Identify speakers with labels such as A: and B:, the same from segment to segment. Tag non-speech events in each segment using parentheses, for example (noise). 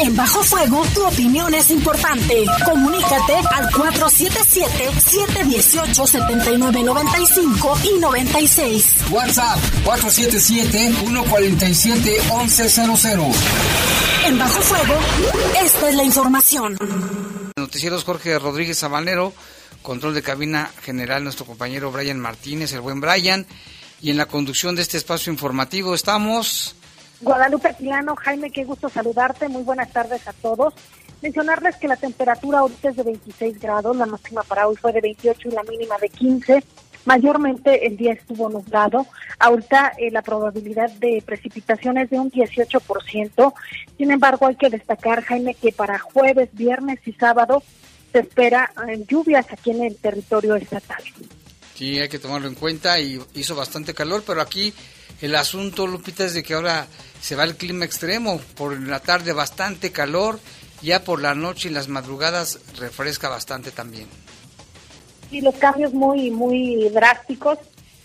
A: En Bajo Fuego, tu opinión es importante. Comunícate al 477-718-7995 y 96.
B: WhatsApp 477-147-1100.
A: En Bajo Fuego, esta es la información.
C: Noticieros Jorge Rodríguez Sabanero, control de cabina general nuestro compañero Brian Martínez, el buen Brian. Y en la conducción de este espacio informativo estamos
D: Guadalupe Pilano, Jaime, qué gusto saludarte. Muy buenas tardes a todos. Mencionarles que la temperatura ahorita es de 26 grados, la máxima para hoy fue de 28 y la mínima de 15. Mayormente el día estuvo nublado. Ahorita eh, la probabilidad de precipitación es de un 18%. Sin embargo, hay que destacar, Jaime, que para jueves, viernes y sábado se espera eh, lluvias aquí en el territorio estatal.
C: Sí, hay que tomarlo en cuenta y hizo bastante calor, pero aquí el asunto, Lupita, es de que ahora se va el clima extremo. Por la tarde bastante calor, ya por la noche y las madrugadas refresca bastante también.
D: Sí, los cambios muy, muy drásticos.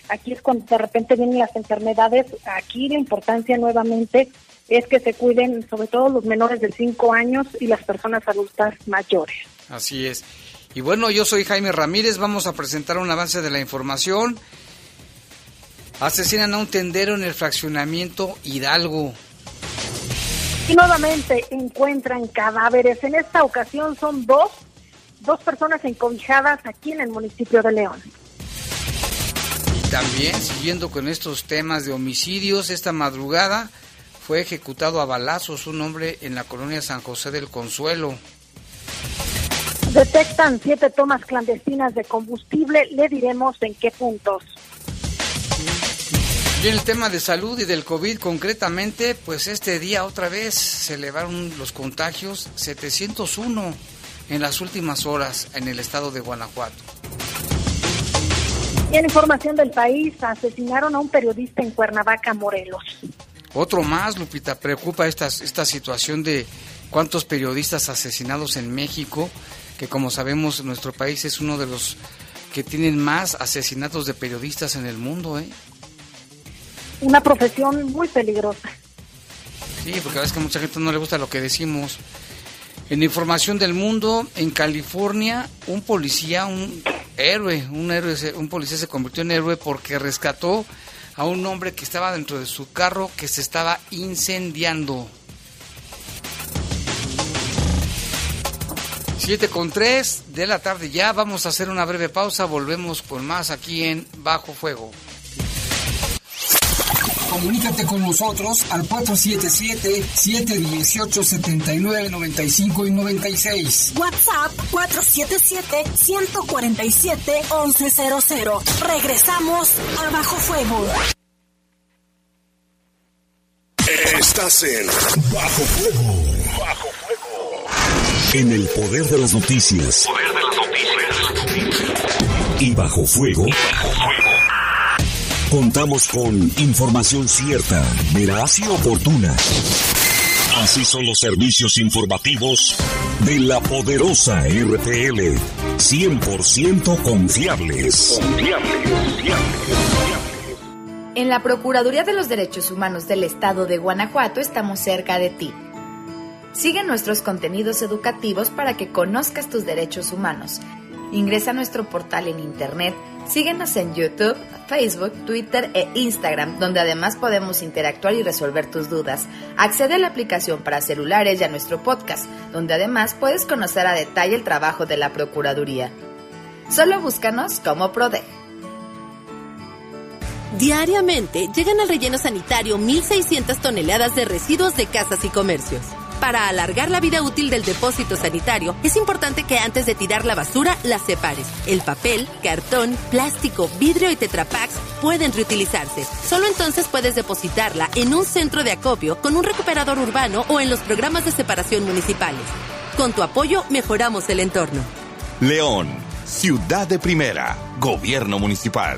D: Aquí es cuando de repente vienen las enfermedades. Aquí la importancia nuevamente es que se cuiden sobre todo los menores de 5 años y las personas adultas mayores.
C: Así es. Y bueno, yo soy Jaime Ramírez, vamos a presentar un avance de la información. Asesinan a un tendero en el fraccionamiento Hidalgo.
D: Y nuevamente encuentran cadáveres. En esta ocasión son dos, dos personas encobijadas aquí en el municipio de León.
C: Y también, siguiendo con estos temas de homicidios, esta madrugada fue ejecutado a balazos un hombre en la colonia San José del Consuelo.
D: Detectan siete tomas clandestinas de combustible, le diremos en qué puntos.
C: Y en el tema de salud y del COVID concretamente, pues este día otra vez se elevaron los contagios 701 en las últimas horas en el estado de Guanajuato.
D: Y en información del país, asesinaron a un periodista en Cuernavaca, Morelos.
C: Otro más, Lupita, preocupa esta, esta situación de cuántos periodistas asesinados en México, que como sabemos nuestro país es uno de los que tienen más asesinatos de periodistas en el mundo, ¿eh?
D: Una profesión muy peligrosa.
C: Sí, porque a que mucha gente no le gusta lo que decimos. En información del mundo, en California, un policía, un héroe, un héroe, un policía se convirtió en héroe porque rescató a un hombre que estaba dentro de su carro que se estaba incendiando. 7 con 3 de la tarde ya, vamos a hacer una breve pausa, volvemos con más aquí en Bajo Fuego.
B: Comunícate con nosotros al 477-718-7995 y 96.
A: WhatsApp 477-147-1100. Regresamos a Bajo Fuego.
E: Estás en Bajo Fuego. Bajo Fuego. En el poder de las noticias. Poder de las noticias. Y Bajo Fuego. Y bajo fuego Contamos con información cierta, veraz y oportuna. Así son los servicios informativos de la poderosa RTL. 100% confiables. Confiables, confiables,
F: En la Procuraduría de los Derechos Humanos del Estado de Guanajuato estamos cerca de ti. Sigue nuestros contenidos educativos para que conozcas tus derechos humanos. Ingresa a nuestro portal en internet Síguenos en YouTube, Facebook, Twitter e Instagram, donde además podemos interactuar y resolver tus dudas. Accede a la aplicación para celulares y a nuestro podcast, donde además puedes conocer a detalle el trabajo de la Procuraduría. Solo búscanos como PRODEG.
G: Diariamente llegan al relleno sanitario 1.600 toneladas de residuos de casas y comercios. Para alargar la vida útil del depósito sanitario, es importante que antes de tirar la basura la separes. El papel, cartón, plástico, vidrio y tetrapacks pueden reutilizarse. Solo entonces puedes depositarla en un centro de acopio con un recuperador urbano o en los programas de separación municipales. Con tu apoyo mejoramos el entorno.
E: León
H: Ciudad de Primera, Gobierno Municipal.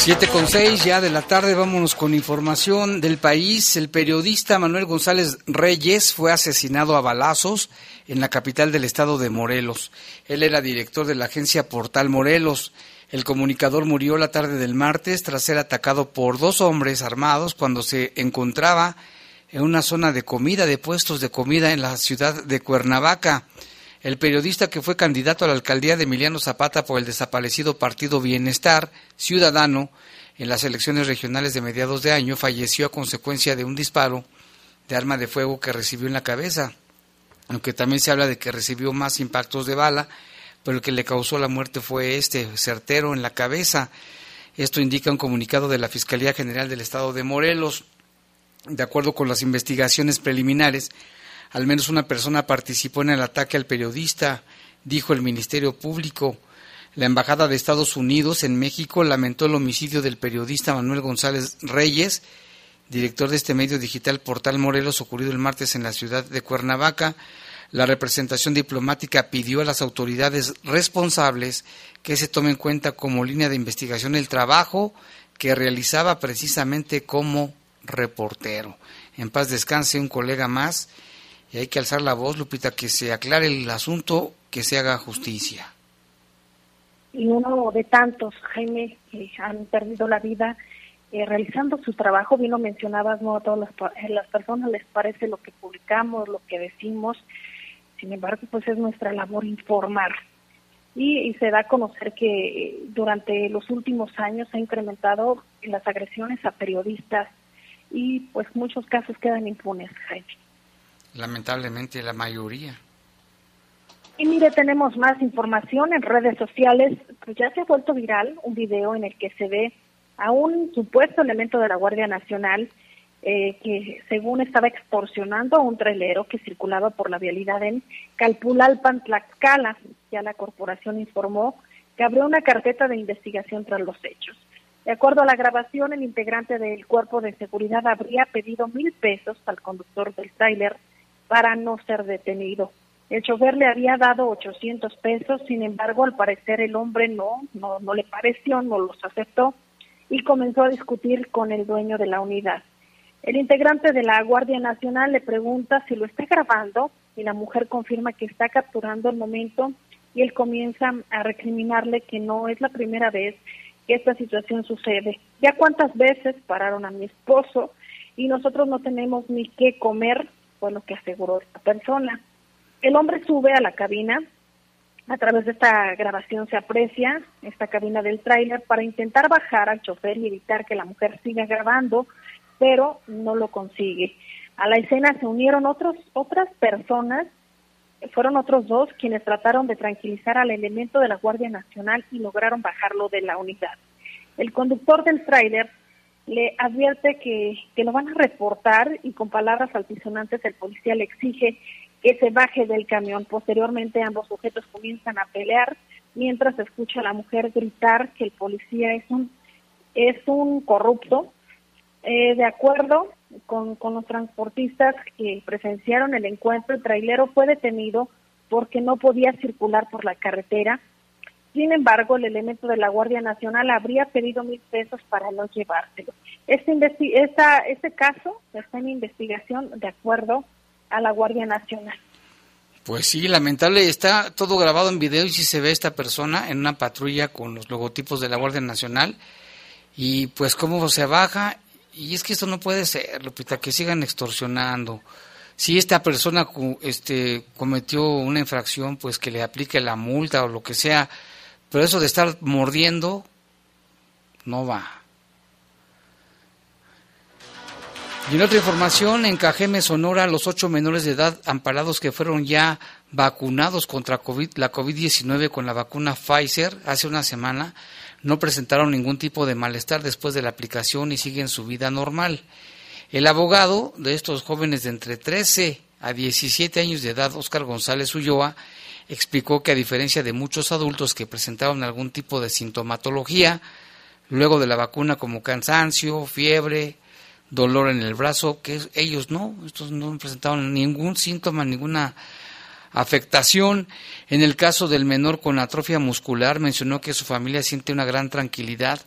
C: 7 con 6 ya de la tarde, vámonos con información del país. El periodista Manuel González Reyes fue asesinado a balazos en la capital del estado de Morelos. Él era director de la agencia Portal Morelos. El comunicador murió la tarde del martes tras ser atacado por dos hombres armados cuando se encontraba en una zona de comida, de puestos de comida en la ciudad de Cuernavaca. El periodista que fue candidato a la alcaldía de Emiliano Zapata por el desaparecido Partido Bienestar Ciudadano en las elecciones regionales de mediados de año falleció a consecuencia de un disparo de arma de fuego que recibió en la cabeza, aunque también se habla de que recibió más impactos de bala, pero el que le causó la muerte fue este certero en la cabeza. Esto indica un comunicado de la Fiscalía General del Estado de Morelos. De acuerdo con las investigaciones preliminares, al menos una persona participó en el ataque al periodista, dijo el Ministerio Público. La Embajada de Estados Unidos en México lamentó el homicidio del periodista Manuel González Reyes, director de este medio digital Portal Morelos, ocurrido el martes en la ciudad de Cuernavaca. La representación diplomática pidió a las autoridades responsables que se tome en cuenta como línea de investigación el trabajo que realizaba precisamente como reportero. En paz descanse un colega más y hay que alzar la voz, Lupita, que se aclare el asunto, que se haga justicia.
D: Y uno de tantos, Jaime, que han perdido la vida eh, realizando su trabajo, bien lo mencionabas, no a todas las, personas les parece lo que publicamos, lo que decimos, sin embargo, pues es nuestra labor informar. Y, y, se da a conocer que durante los últimos años ha incrementado las agresiones a periodistas y pues muchos casos quedan impunes, Jaime.
C: Lamentablemente la mayoría.
D: Y mire, tenemos más información en redes sociales. Pues ya se ha vuelto viral un video en el que se ve a un supuesto elemento de la Guardia Nacional eh, que según estaba extorsionando a un trailero que circulaba por la vialidad en Calpulalpan, Tlaxcala. Ya la corporación informó que abrió una carpeta de investigación tras los hechos. De acuerdo a la grabación, el integrante del cuerpo de seguridad habría pedido mil pesos al conductor del tráiler para no ser detenido. El chofer le había dado 800 pesos, sin embargo, al parecer el hombre no, no, no le pareció, no los aceptó y comenzó a discutir con el dueño de la unidad. El integrante de la Guardia Nacional le pregunta si lo está grabando y la mujer confirma que está capturando el momento y él comienza a recriminarle que no es la primera vez que esta situación sucede. Ya cuántas veces pararon a mi esposo y nosotros no tenemos ni qué comer, fue lo que aseguró esta persona. El hombre sube a la cabina, a través de esta grabación se aprecia esta cabina del tráiler para intentar bajar al chofer y evitar que la mujer siga grabando, pero no lo consigue. A la escena se unieron otros, otras personas, fueron otros dos quienes trataron de tranquilizar al elemento de la Guardia Nacional y lograron bajarlo de la unidad. El conductor del tráiler le advierte que, que lo van a reportar y con palabras altisonantes el policía le exige que se baje del camión. Posteriormente ambos sujetos comienzan a pelear mientras escucha a la mujer gritar que el policía es un es un corrupto. Eh, de acuerdo con, con los transportistas que presenciaron el encuentro, el trailero fue detenido porque no podía circular por la carretera sin embargo, el elemento de la Guardia Nacional habría pedido mil pesos para no llevárselo. Este, esta, este caso está en investigación de acuerdo a la Guardia Nacional.
C: Pues sí, lamentable, está todo grabado en video y si se ve esta persona en una patrulla con los logotipos de la Guardia Nacional y pues cómo se baja y es que esto no puede ser, Lupita, que sigan extorsionando. Si esta persona este, cometió una infracción, pues que le aplique la multa o lo que sea, pero eso de estar mordiendo no va. Y en otra información, en Cajeme, Sonora, los ocho menores de edad amparados que fueron ya vacunados contra COVID, la COVID-19 con la vacuna Pfizer hace una semana no presentaron ningún tipo de malestar después de la aplicación y siguen su vida normal. El abogado de estos jóvenes de entre 13 a 17 años de edad, Óscar González Ulloa, explicó que a diferencia de muchos adultos que presentaban algún tipo de sintomatología luego de la vacuna como cansancio, fiebre, dolor en el brazo, que ellos no, estos no presentaban ningún síntoma, ninguna afectación. En el caso del menor con atrofia muscular, mencionó que su familia siente una gran tranquilidad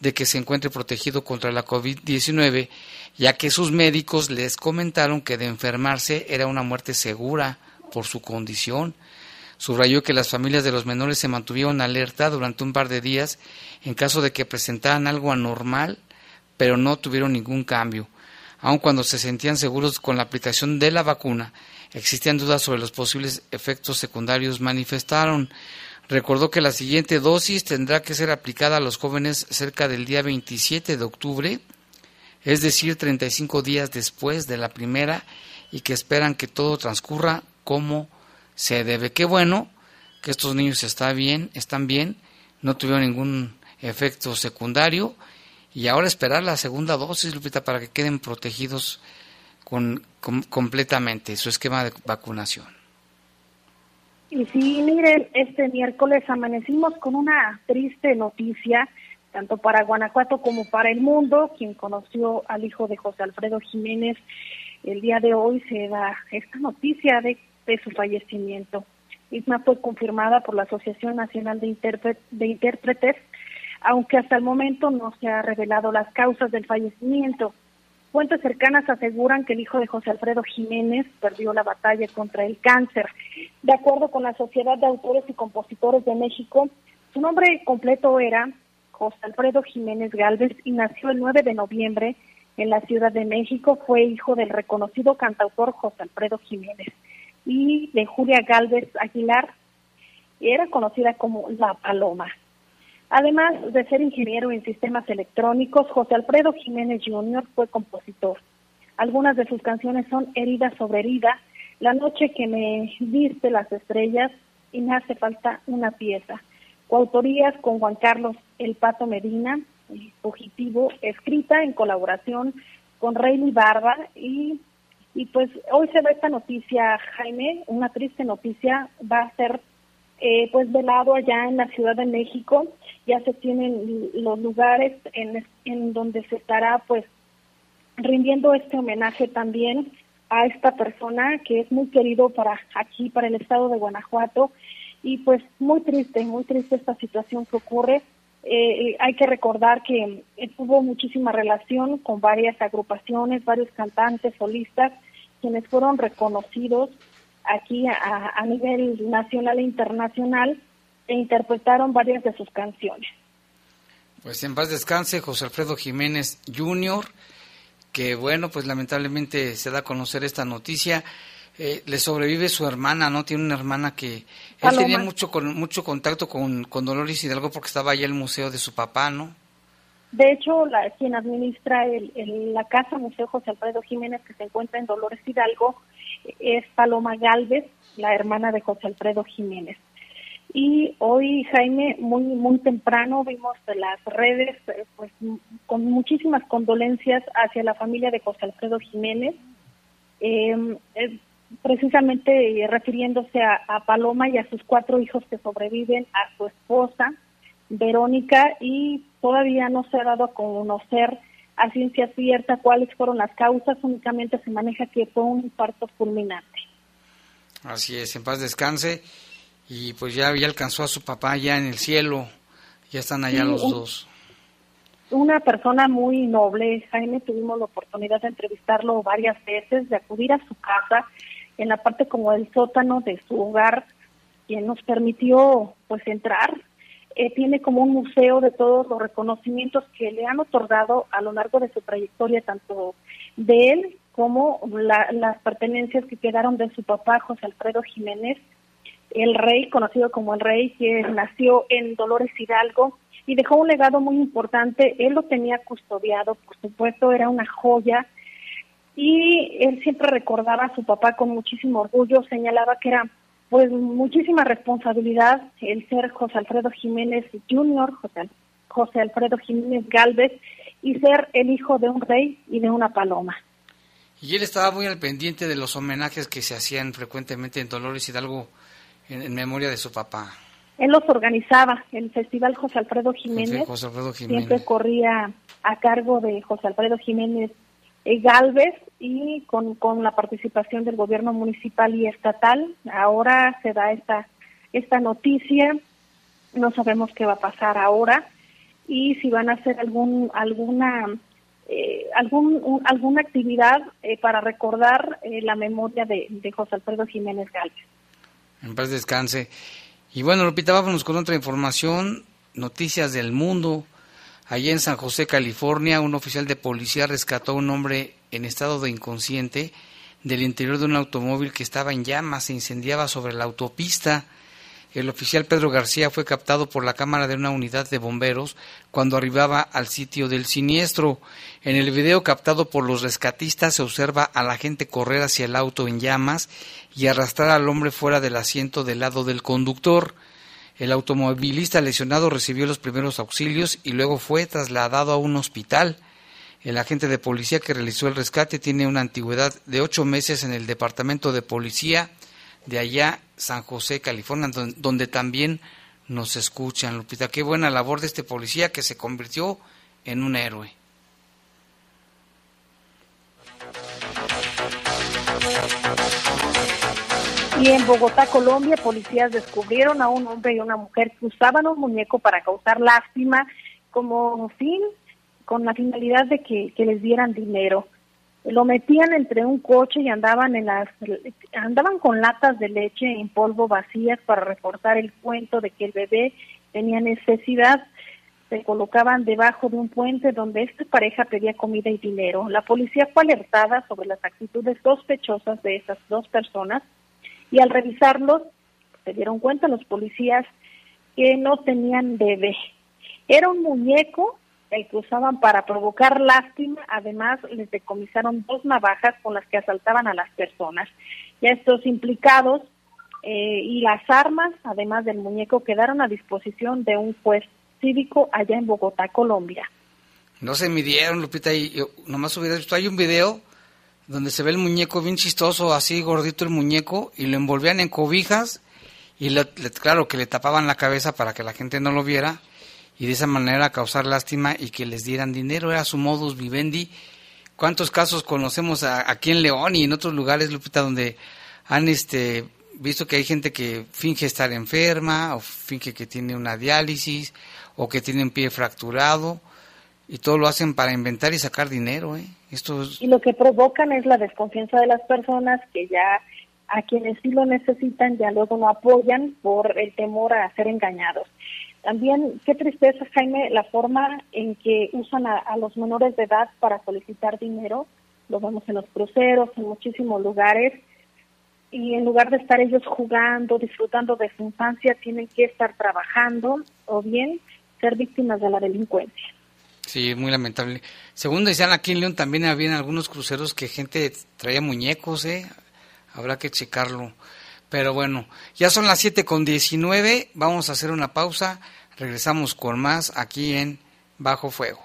C: de que se encuentre protegido contra la COVID-19, ya que sus médicos les comentaron que de enfermarse era una muerte segura por su condición. Subrayó que las familias de los menores se mantuvieron alerta durante un par de días en caso de que presentaran algo anormal, pero no tuvieron ningún cambio. Aun cuando se sentían seguros con la aplicación de la vacuna, existían dudas sobre los posibles efectos secundarios, manifestaron. Recordó que la siguiente dosis tendrá que ser aplicada a los jóvenes cerca del día 27 de octubre, es decir, 35 días después de la primera, y que esperan que todo transcurra como se debe. Qué bueno que estos niños están bien, están bien, no tuvieron ningún efecto secundario y ahora esperar la segunda dosis, Lupita, para que queden protegidos con, completamente su esquema de vacunación.
D: Y sí, miren, este miércoles amanecimos con una triste noticia, tanto para Guanajuato como para el mundo. Quien conoció al hijo de José Alfredo Jiménez el día de hoy se da esta noticia de de su fallecimiento. Isma fue confirmada por la Asociación Nacional de, de Intérpretes, aunque hasta el momento no se ha revelado las causas del fallecimiento. Fuentes cercanas aseguran que el hijo de José Alfredo Jiménez perdió la batalla contra el cáncer. De acuerdo con la Sociedad de Autores y Compositores de México, su nombre completo era José Alfredo Jiménez Galvez y nació el 9 de noviembre en la Ciudad de México. Fue hijo del reconocido cantautor José Alfredo Jiménez y de Julia Galvez Aguilar, era conocida como La Paloma. Además de ser ingeniero en sistemas electrónicos, José Alfredo Jiménez Jr. fue compositor. Algunas de sus canciones son Herida sobre herida, La noche que me viste las estrellas y me hace falta una pieza. Coautorías con Juan Carlos El Pato Medina, Fugitivo, escrita en colaboración con Reyli Barba y y pues hoy se ve esta noticia, Jaime, una triste noticia, va a ser eh, pues velado allá en la Ciudad de México. Ya se tienen los lugares en, en donde se estará pues rindiendo este homenaje también a esta persona que es muy querido para aquí, para el estado de Guanajuato. Y pues muy triste, muy triste esta situación que ocurre. Eh, hay que recordar que eh, tuvo muchísima relación con varias agrupaciones, varios cantantes, solistas, quienes fueron reconocidos aquí a, nivel nacional e internacional e interpretaron varias de sus canciones.
C: Pues en paz descanse José Alfredo Jiménez Jr., que bueno, pues lamentablemente se da a conocer esta noticia. Eh, le sobrevive su hermana, ¿no? Tiene una hermana que él tenía mucho con, mucho contacto con, con Dolores Hidalgo porque estaba allá el museo de su papá, ¿no?
D: De hecho, la, quien administra el, la Casa Museo José Alfredo Jiménez, que se encuentra en Dolores Hidalgo, es Paloma Galvez, la hermana de José Alfredo Jiménez. Y hoy, Jaime, muy muy temprano vimos las redes eh, pues con muchísimas condolencias hacia la familia de José Alfredo Jiménez, em, precisamente refiriéndose a Paloma y a sus cuatro hijos que sobreviven, a su esposa, Verónica, y todavía no se ha dado a conocer a ciencia cierta cuáles fueron las causas, únicamente se maneja que fue un infarto fulminante.
C: Así es, en paz descanse, y pues ya, ya alcanzó a su papá ya en el cielo, ya están allá los dos.
D: Una persona muy noble, Jaime, tuvimos la oportunidad de entrevistarlo varias veces, de acudir a su casa, en la parte como del sótano de su hogar, quien nos permitió pues entrar eh, tiene como un museo de todos los reconocimientos que le han otorgado a lo largo de su trayectoria, tanto de él como las pertenencias que quedaron de su papá, José Alfredo Jiménez, el rey, conocido como el rey, que nació en Dolores Hidalgo y dejó un legado muy importante. Él lo tenía custodiado, por supuesto, era una joya. Y él siempre recordaba a su papá con muchísimo orgullo, señalaba que era pues muchísima responsabilidad el ser José Alfredo Jiménez Jr., José José Alfredo Jiménez Galvez y ser el hijo de un rey y de una paloma.
C: Y él estaba muy al pendiente de los homenajes que se hacían frecuentemente en Dolores Hidalgo en, en memoria de su papá.
D: Él los organizaba, el Festival José Alfredo Jiménez,
C: José Alfredo Jiménez.
D: siempre corría a cargo de José Alfredo Jiménez eh, Galvez y con, con la participación del gobierno municipal y estatal. Ahora se da esta, esta noticia, no sabemos qué va a pasar ahora y si van a hacer algún alguna eh, algún un- alguna actividad eh, para recordar eh, la memoria de, José Alfredo Jiménez Galvez.
C: En paz descanse. Y bueno, Lupita, vámonos con otra información. Noticias del mundo. Allá en San José, California, un oficial de policía rescató a un hombre en estado de inconsciente del interior de un automóvil que estaba en llamas, se incendiaba sobre la autopista. El oficial Pedro García fue captado por la cámara de una unidad de bomberos cuando arribaba al sitio del siniestro. En el video captado por los rescatistas se observa a la gente correr hacia el auto en llamas y arrastrar al hombre fuera del asiento del lado del conductor. El automovilista lesionado recibió los primeros auxilios y luego fue trasladado a un hospital. El agente de policía que realizó el rescate tiene una antigüedad de ocho meses en el departamento de policía de allá, San José, California, don- donde también nos escuchan. Lupita, qué buena labor de este policía que se convirtió en un héroe.
D: Y en Bogotá, Colombia, policías descubrieron a un hombre y una mujer que usaban un muñeco para causar lástima como fin, con la finalidad de que, les dieran dinero. Lo metían entre un coche y andaban en las andaban con latas de leche en polvo vacías para reforzar el cuento de que el bebé tenía necesidad. Se colocaban debajo de un puente donde esta pareja pedía comida y dinero. La policía fue alertada sobre las actitudes sospechosas de esas dos personas y al revisarlos se dieron cuenta los policías que no tenían bebé. Era un muñeco el que usaban para provocar lástima, además les decomisaron dos navajas con las que asaltaban a las personas. Ya estos implicados eh, y las armas, además del muñeco, quedaron a disposición de un juez cívico allá en Bogotá, Colombia.
C: No se midieron, Lupita, y yo nomás hubiera visto, hay un video donde se ve el muñeco bien chistoso, así gordito el muñeco, y lo envolvían en cobijas, y le- claro que le tapaban la cabeza para que la gente no lo viera, y de esa manera causar lástima y que les dieran dinero, era su modus vivendi. ¿Cuántos casos conocemos aquí en León y en otros lugares, Lupita, donde han este visto que hay gente que finge estar enferma, o finge que tiene una diálisis, o que tiene un pie fracturado, y todo lo hacen para inventar y sacar dinero, ¿eh? Esto es-
D: y lo que provocan es la desconfianza de las personas que ya a quienes sí lo necesitan ya luego no apoyan por el temor a ser engañados. También, qué tristeza, Jaime, la forma en que usan a, los menores de edad para solicitar dinero. Lo vemos en los cruceros, en muchísimos lugares. Y en lugar de estar ellos jugando, disfrutando de su infancia, tienen que estar trabajando o bien ser víctimas de la delincuencia.
C: Sí, muy lamentable. Según decían aquí en León, también había algunos cruceros que gente traía muñecos, ¿eh? Habrá que checarlo. Pero bueno, ya son las 7 con 19, vamos a hacer una pausa, regresamos con más aquí en Bajo Fuego.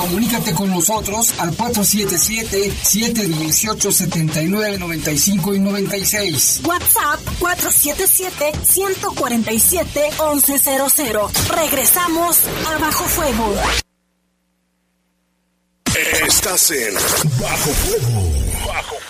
B: Comunícate con nosotros al 477-718-7995 y 96.
A: WhatsApp 477-147-1100. Regresamos a Bajo Fuego.
E: Estás en Bajo Fuego. Bajo Fuego.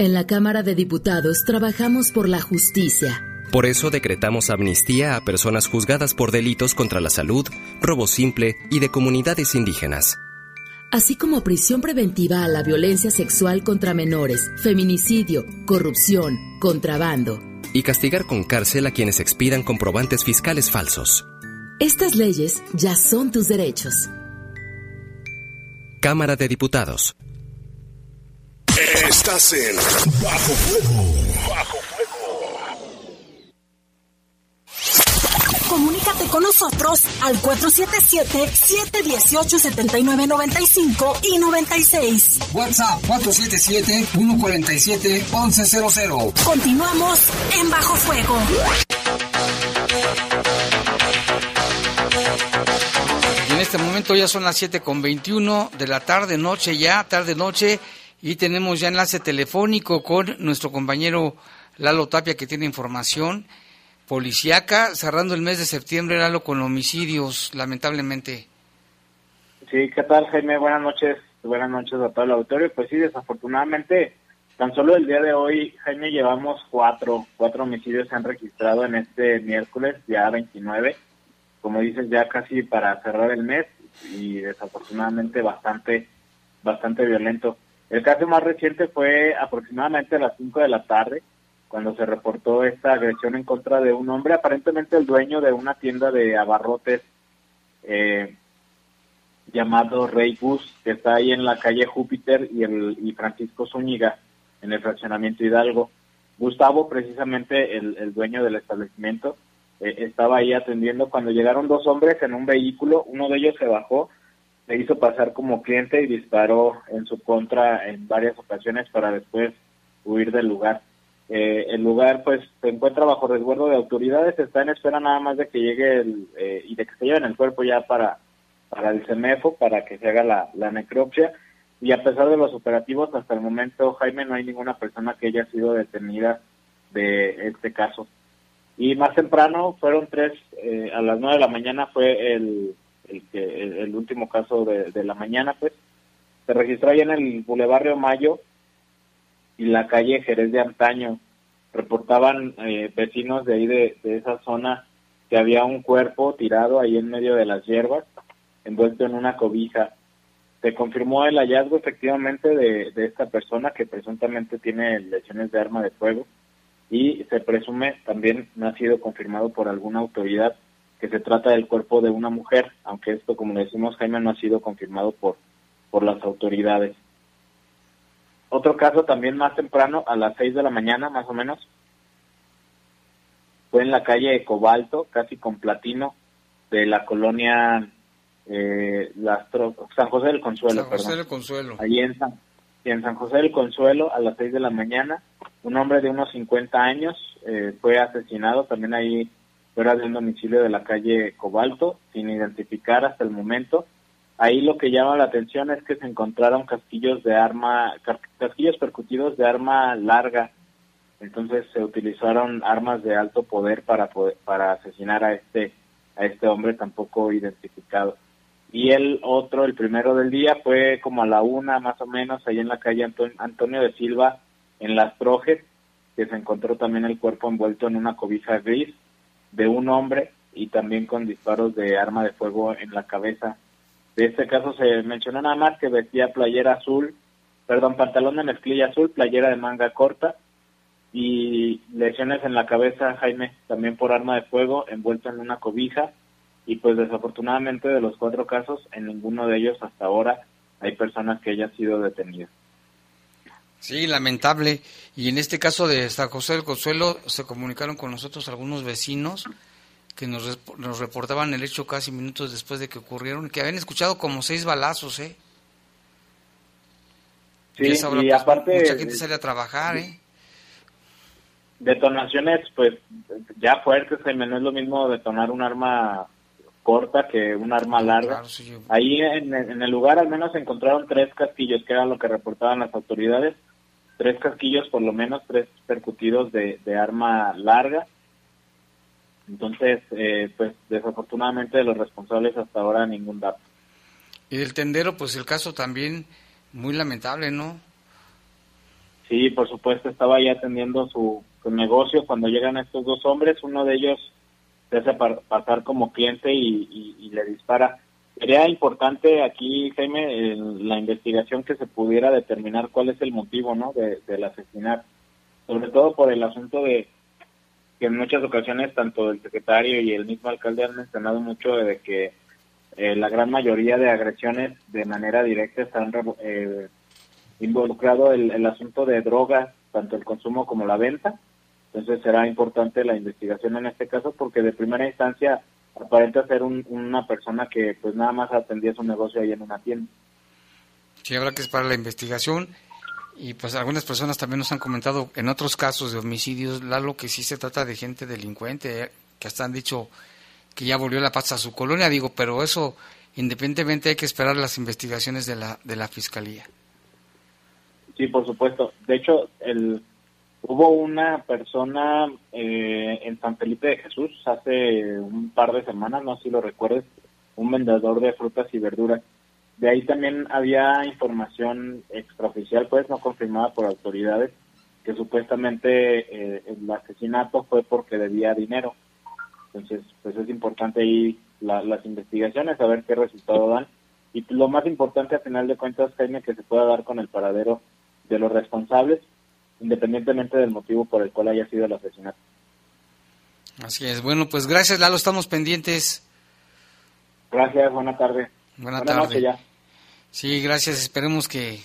I: En la Cámara de Diputados trabajamos por la justicia.
J: Por eso decretamos amnistía a personas juzgadas por delitos contra la salud, robo simple y de comunidades indígenas.
I: Así como prisión preventiva a la violencia sexual contra menores, feminicidio, corrupción, contrabando.
J: Y castigar con cárcel a quienes expidan comprobantes fiscales falsos.
I: Estas leyes ya son tus derechos.
J: Cámara de Diputados.
E: Estás en Bajo Fuego. Bajo
A: Fuego. Comunícate con nosotros al 477-718-7995 y 96.
B: WhatsApp 477-147-1100.
A: Continuamos en Bajo Fuego.
C: Y en este momento ya son las 7 con 21 de la tarde, noche ya, tarde, noche. Y tenemos ya enlace telefónico con nuestro compañero Lalo Tapia, que tiene información policíaca, cerrando el mes de septiembre, Lalo, con homicidios, lamentablemente.
K: Sí, ¿qué tal, Jaime? Buenas noches. Buenas noches a todo el auditorio. Pues sí, desafortunadamente, tan solo el día de hoy, Jaime, llevamos cuatro, cuatro homicidios se han registrado en este miércoles, ya 29. Como dices, ya casi para cerrar el mes y desafortunadamente bastante, bastante violento. El caso más reciente fue aproximadamente a las 5 de la tarde, cuando se reportó esta agresión en contra de un hombre, aparentemente el dueño de una tienda de abarrotes eh, llamado Rey Bus, que está ahí en la calle Júpiter y, el, y Francisco Zúñiga, en el fraccionamiento Hidalgo. Gustavo, precisamente el, dueño del establecimiento, eh, estaba ahí atendiendo cuando llegaron dos hombres en un vehículo, uno de ellos se bajó se hizo pasar como cliente y disparó en su contra en varias ocasiones para después huir del lugar. Eh, el lugar pues se encuentra bajo resguardo de autoridades, está en espera nada más de que llegue el, eh, y de que se lleven el cuerpo ya para, para el CEMEFO, para que se haga la, la necropsia. Y a pesar de los operativos, hasta el momento, Jaime, no hay ninguna persona que haya sido detenida de este caso. Y más temprano, fueron tres, eh, a las nueve de la mañana fue el, el, el, el último caso de, de, la mañana, pues, se registró ahí en el Boulevard Mayo y la calle Jerez de Antaño. Reportaban eh, vecinos de ahí de, de, esa zona que había un cuerpo tirado ahí en medio de las hierbas, envuelto en una cobija. Se confirmó el hallazgo efectivamente de, de esta persona que presuntamente tiene lesiones de arma de fuego y se presume también no ha sido confirmado por alguna autoridad que se trata del cuerpo de una mujer, aunque esto, como le decimos, Jaime, no ha sido confirmado por, por las autoridades. Otro caso también más temprano, a las 6 de la mañana más o menos, fue en la calle de Cobalto, casi con Platino, de la colonia eh, Lastro, San José del Consuelo.
C: San José
K: perdón.
C: del Consuelo.
K: Allí en San, en San José del Consuelo, a las 6 de la mañana, un hombre de unos 50 años eh, fue asesinado, también ahí fuera de un domicilio de la calle Cobalto, sin identificar hasta el momento. Ahí lo que llama la atención es que se encontraron casquillos de arma, casquillos percutidos de arma larga. Entonces se utilizaron armas de alto poder para poder, para asesinar a este a este hombre tampoco identificado. Y el otro, el primero del día, fue como a la una más o menos, ahí en la calle Antonio, de Silva, en Las Trojes, que se encontró también el cuerpo envuelto en una cobija gris de un hombre y también con disparos de arma de fuego en la cabeza. De este caso se mencionó nada más que vestía playera azul, perdón, pantalón de mezclilla azul, playera de manga corta y lesiones en la cabeza, Jaime, también por arma de fuego, envuelto en una cobija y pues desafortunadamente de los cuatro casos, en ninguno de ellos hasta ahora hay personas que hayan sido detenidas.
C: Sí, lamentable. Y en este caso de San José del Consuelo se comunicaron con nosotros algunos vecinos que nos, nos reportaban el hecho casi minutos después de que ocurrieron, que habían escuchado como seis balazos, ¿eh?
K: Sí, y,
C: y
K: aparte...
C: Mucha gente sale a trabajar, ¿eh?
K: detonaciones, pues ya fuertes, no es lo mismo detonar un arma corta que un arma larga. Ahí en, el lugar al menos se encontraron tres casquillos, que era lo que reportaban las autoridades. Tres casquillos, por lo menos tres percutidos de, arma larga. Entonces, eh, pues desafortunadamente de los responsables hasta ahora ningún dato.
C: Y del tendero, pues el caso también muy lamentable, ¿no?
K: Sí, por supuesto, estaba ahí atendiendo su, negocio cuando llegan estos dos hombres, uno de ellos se hace pasar como cliente y, le dispara. Sería importante aquí, Jaime, la investigación que se pudiera determinar cuál es el motivo ¿no? de, del asesinato, sobre todo por el asunto de que en muchas ocasiones tanto el secretario y el mismo alcalde han mencionado mucho de que eh, la gran mayoría de agresiones de manera directa están eh, involucrado el, asunto de drogas, tanto el consumo como la venta. Entonces será importante la investigación en este caso porque de primera instancia aparenta ser una persona que pues nada más atendía su negocio ahí en una tienda.
C: Sí, habrá que esperar la investigación y pues algunas personas también nos han comentado en otros casos de homicidios, Lalo, que sí se trata de gente delincuente, eh, que hasta han dicho que ya volvió la paz a su colonia, digo, pero eso independientemente hay que esperar las investigaciones de la, de la Fiscalía.
K: Sí, por supuesto. De hecho, el, hubo una persona eh, en San Felipe de Jesús hace un par de semanas, no sé si lo recuerdes, un vendedor de frutas y verduras. De ahí también había información extraoficial, pues no confirmada por autoridades, que supuestamente eh, el asesinato fue porque debía dinero. Entonces, pues es importante ahí las investigaciones, a ver qué resultado dan. Y lo más importante, a final de cuentas, Jaime, que se pueda dar con el paradero de los responsables, independientemente del motivo por el cual haya sido el asesinato.
C: Así es. Bueno, pues gracias, Lalo. Estamos pendientes.
K: Gracias. Buena tarde.
C: Buena, tarde. ya. Sí, gracias. Esperemos que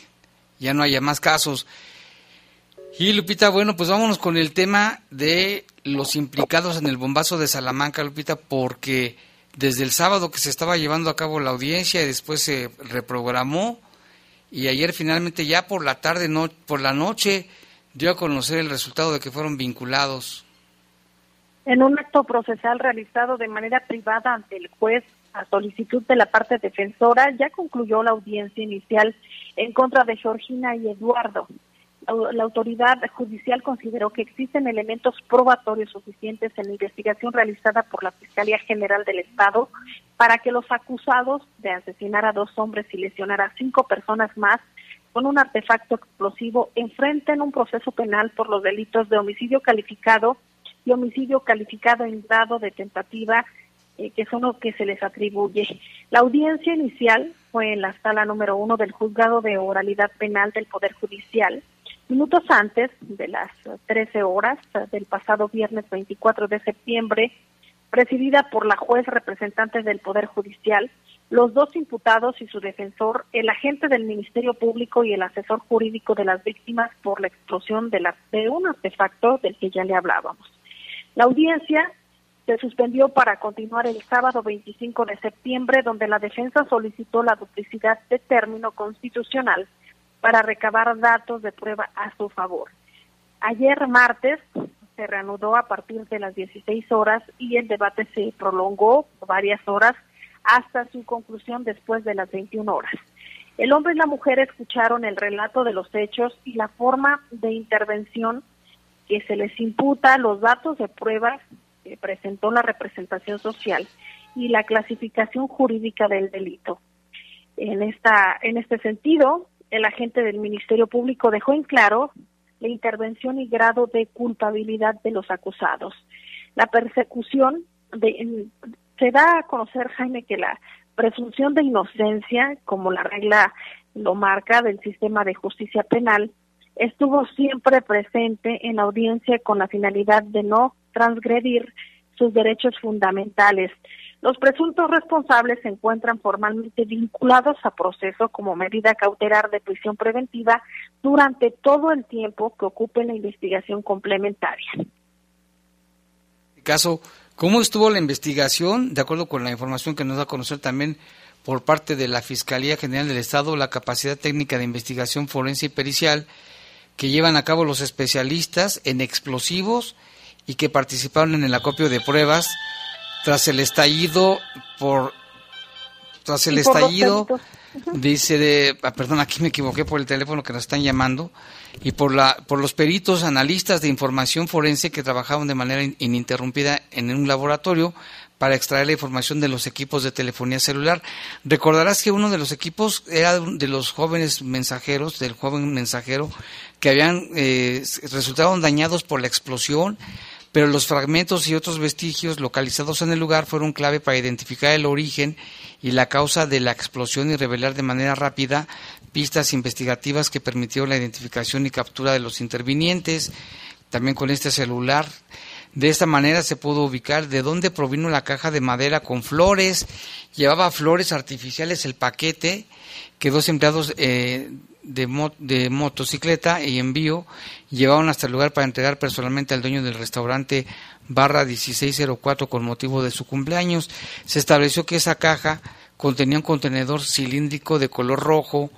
C: ya no haya más casos. Y Lupita, bueno, pues vámonos con el tema de los implicados en el bombazo de Salamanca, Lupita, porque desde el sábado que se estaba llevando a cabo la audiencia y después se reprogramó, y ayer finalmente ya por la tarde, no, por la noche, dio a conocer el resultado de que fueron vinculados.
D: En un acto procesal realizado de manera privada ante el juez a solicitud de la parte defensora, ya concluyó la audiencia inicial en contra de Georgina y Eduardo la autoridad judicial consideró que existen elementos probatorios suficientes en la investigación realizada por la Fiscalía General del Estado para que los acusados de asesinar a dos hombres y lesionar a cinco personas más con un artefacto explosivo enfrenten un proceso penal por los delitos de homicidio calificado y homicidio calificado en grado de tentativa, eh, que son los que se les atribuye. La audiencia inicial fue en la sala número uno del Juzgado de Oralidad Penal del Poder Judicial Minutos antes de las 13 horas del pasado viernes 24 de septiembre, presidida por la juez representante del Poder Judicial, los dos imputados y su defensor, el agente del Ministerio Público y el asesor jurídico de las víctimas por la explosión de, la, de un artefacto del que ya le hablábamos. La audiencia se suspendió para continuar el sábado 25 de septiembre, donde la defensa solicitó la duplicidad de término constitucional para recabar datos de prueba a su favor. Ayer martes se reanudó a partir de las 16 horas y el debate se prolongó varias horas hasta su conclusión después de las 21 horas. El hombre y la mujer escucharon el relato de los hechos y la forma de intervención que se les imputa, los datos de pruebas que presentó la representación social y la clasificación jurídica del delito. En esta en este sentido, el agente del Ministerio Público dejó en claro la intervención y grado de culpabilidad de los acusados. La persecución de, se da a conocer, Jaime, que la presunción de inocencia, como la regla lo marca del sistema de justicia penal, estuvo siempre presente en la audiencia con la finalidad de no transgredir sus derechos fundamentales. Los presuntos responsables se encuentran formalmente vinculados a proceso como medida cautelar de prisión preventiva durante todo el tiempo que ocupe la investigación complementaria.
C: Caso, ¿cómo estuvo la investigación? De acuerdo con la información que nos da a conocer también por parte de la Fiscalía General del Estado, la capacidad técnica de investigación forense y pericial, que llevan a cabo los especialistas en explosivos y que participaron en el acopio de pruebas tras el estallido por tras el estallido dice de ah, perdón aquí me equivoqué por el teléfono que nos están llamando y por la por los peritos analistas de información forense que trabajaban de manera ininterrumpida en un laboratorio para extraer la información de los equipos de telefonía celular. Recordarás que uno de los equipos era de los jóvenes mensajeros, del joven mensajero, que habían eh, resultado dañados por la explosión, pero los fragmentos y otros vestigios localizados en el lugar fueron clave para identificar el origen y la causa de la explosión y revelar de manera rápida pistas investigativas que permitieron la identificación y captura de los intervinientes. También con este celular de esta manera se pudo ubicar de dónde provino la caja de madera con flores. Llevaba flores artificiales el paquete que dos empleados eh, de, motocicleta y envío llevaron hasta el lugar para entregar personalmente al dueño del restaurante barra 1604 con motivo de su cumpleaños. Se estableció que esa caja contenía un contenedor cilíndrico de color rojo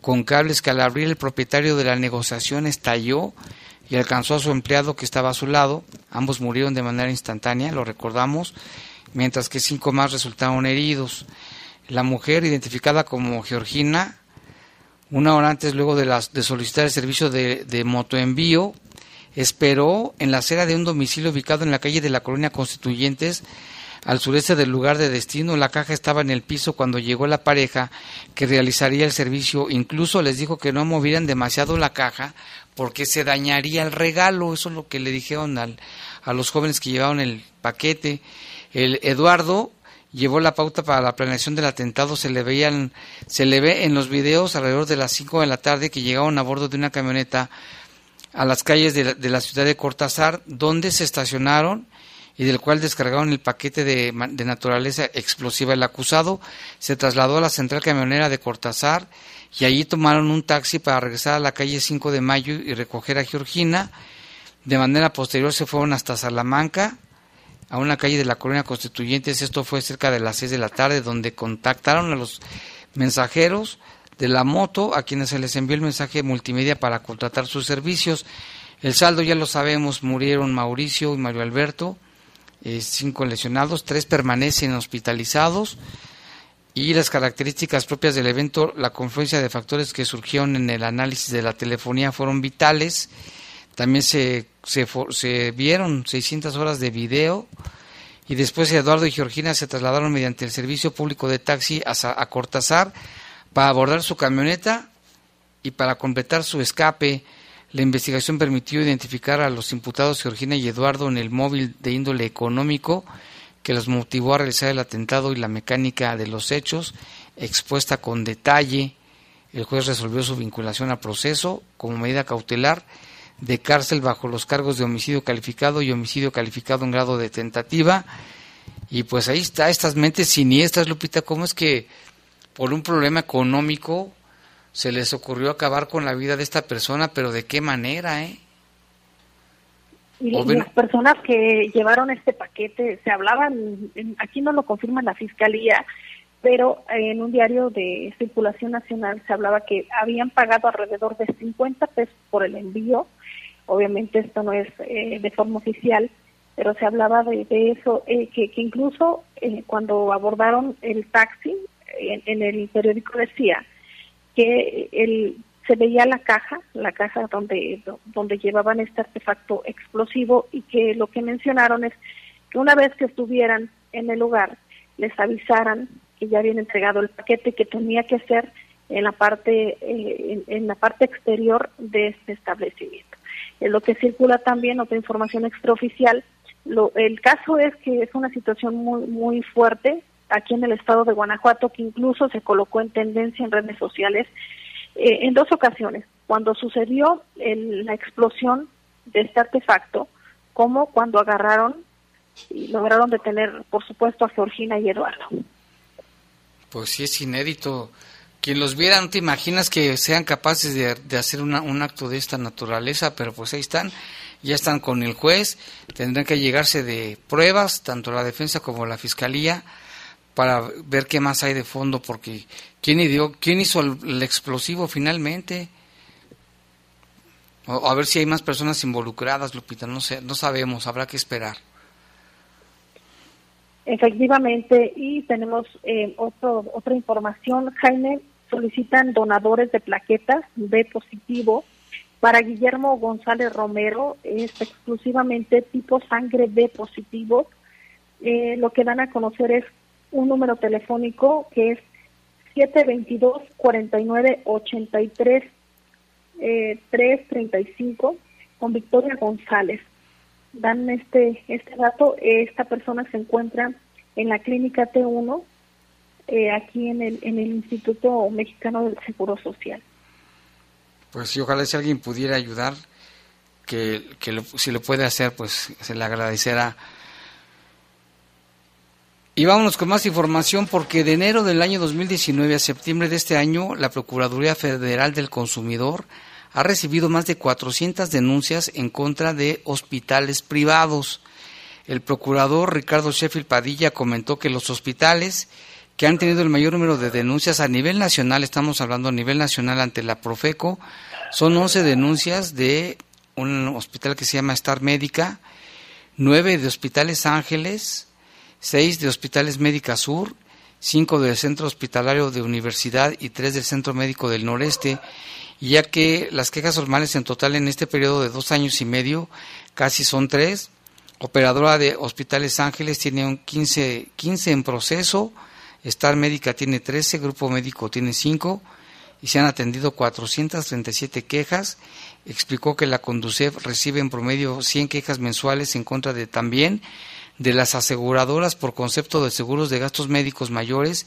C: con cables que al abrir el propietario de la negociación estalló y alcanzó a su empleado que estaba a su lado. Ambos murieron de manera instantánea, lo recordamos, mientras que cinco más resultaron heridos. La mujer, identificada como Georgina, una hora antes luego de, solicitar el servicio de, de motoenvío, esperó en la acera de un domicilio ubicado en la calle de la Colonia Constituyentes al sureste del lugar de destino. La caja estaba en el piso cuando llegó la pareja que realizaría el servicio. Incluso les dijo que no movieran demasiado la caja porque se dañaría el regalo. Eso es lo que le dijeron al, a los jóvenes que llevaban el paquete. El Eduardo llevó la pauta para la planeación del atentado. Se le veían, se le ve en los videos alrededor de las 5 de la tarde que llegaron a bordo de una camioneta a las calles de la, ciudad de Cortázar, donde se estacionaron y del cual descargaron el paquete de, de, naturaleza explosiva. El acusado se trasladó a la central camionera de Cortázar y allí tomaron un taxi para regresar a la calle 5 de Mayo y recoger a Georgina. De manera posterior se fueron hasta Salamanca, a una calle de la Colonia Constituyentes. Esto fue cerca de las 6 de la tarde, donde contactaron a los mensajeros de la moto, a quienes se les envió el mensaje multimedia para contratar sus servicios. El saldo ya lo sabemos, murieron Mauricio y Mario Alberto, eh, cinco lesionados, tres permanecen hospitalizados y las características propias del evento, la confluencia de factores que surgieron en el análisis de la telefonía fueron vitales. También se, se, vieron 600 horas de video y después Eduardo y Georgina se trasladaron mediante el servicio público de taxi a, a Cortázar para abordar su camioneta y para completar su escape la investigación permitió identificar a los imputados Georgina y Eduardo en el móvil de índole económico que los motivó a realizar el atentado y la mecánica de los hechos, expuesta con detalle. El juez resolvió su vinculación al proceso como medida cautelar de cárcel bajo los cargos de homicidio calificado y homicidio calificado en grado de tentativa. Y pues ahí está, estas mentes siniestras, Lupita, ¿cómo es que por un problema económico se les ocurrió acabar con la vida de esta persona, pero ¿de qué manera, eh?
D: Y, las personas que llevaron este paquete, se hablaban, aquí no lo confirma la fiscalía, pero en un diario de circulación nacional se hablaba que habían pagado alrededor de 50 pesos por el envío. Obviamente esto no es eh, de forma oficial, pero se hablaba de, eso, eh, que, incluso eh, cuando abordaron el taxi, en el periódico decía que el, se veía la caja, la caja donde, donde llevaban este artefacto explosivo y que lo que mencionaron es que una vez que estuvieran en el lugar, les avisaran que ya habían entregado el paquete que tenía que ser en la parte eh, en, la parte exterior de este establecimiento. En lo que circula también otra información extraoficial, lo, el caso es que es una situación muy muy fuerte aquí en el estado de Guanajuato, que incluso se colocó en tendencia en redes sociales eh, en dos ocasiones, cuando sucedió la explosión de este artefacto, como cuando agarraron y lograron detener, por supuesto, a Georgina y Eduardo.
C: Pues sí, es inédito. Quien los viera, no te imaginas que sean capaces de, de hacer un acto de esta naturaleza, pero pues ahí están, ya están con el juez, tendrán que llegarse de pruebas, tanto la defensa como la fiscalía, para ver qué más hay de fondo, porque ¿quién, quién hizo el, explosivo finalmente? O, a ver si hay más personas involucradas, Lupita, no sé, no sabemos, habrá que esperar.
D: Efectivamente, y tenemos eh, otro, otra información, Jaime, solicitan donadores de plaquetas B positivo para Guillermo González Romero, es exclusivamente tipo sangre B positivo. Eh, lo que dan a conocer es un número telefónico que es 722 49 83 eh, 335 con Victoria González. Dan este este dato, esta persona se encuentra en la clínica T1 eh, aquí en el en el Instituto Mexicano del Seguro Social.
C: Pues si ojalá si alguien pudiera ayudar, que, que si lo puede hacer, pues se le agradecerá. Y vámonos con más información porque de enero del año 2019 a septiembre de este año, la Procuraduría Federal del Consumidor ha recibido más de 400 denuncias en contra de hospitales privados. El procurador Ricardo Sheffield Padilla comentó que los hospitales que han tenido el mayor número de denuncias a nivel nacional, estamos hablando a nivel nacional ante la Profeco, son 11 denuncias de un hospital que se llama Star Médica, 9 de Hospitales Ángeles, seis de Hospitales Médica Sur, cinco del Centro Hospitalario de Universidad y tres del Centro Médico del Noreste, ya que las quejas normales en total en este periodo de dos años y medio casi son tres. Operadora de Hospitales Ángeles tiene un 15, 15 en proceso, Star Médica tiene 13, Grupo Médico tiene 5 y se han atendido 437 quejas. Explicó que la Conducef recibe en promedio 100 quejas mensuales en contra de también de las aseguradoras por concepto de seguros de gastos médicos mayores,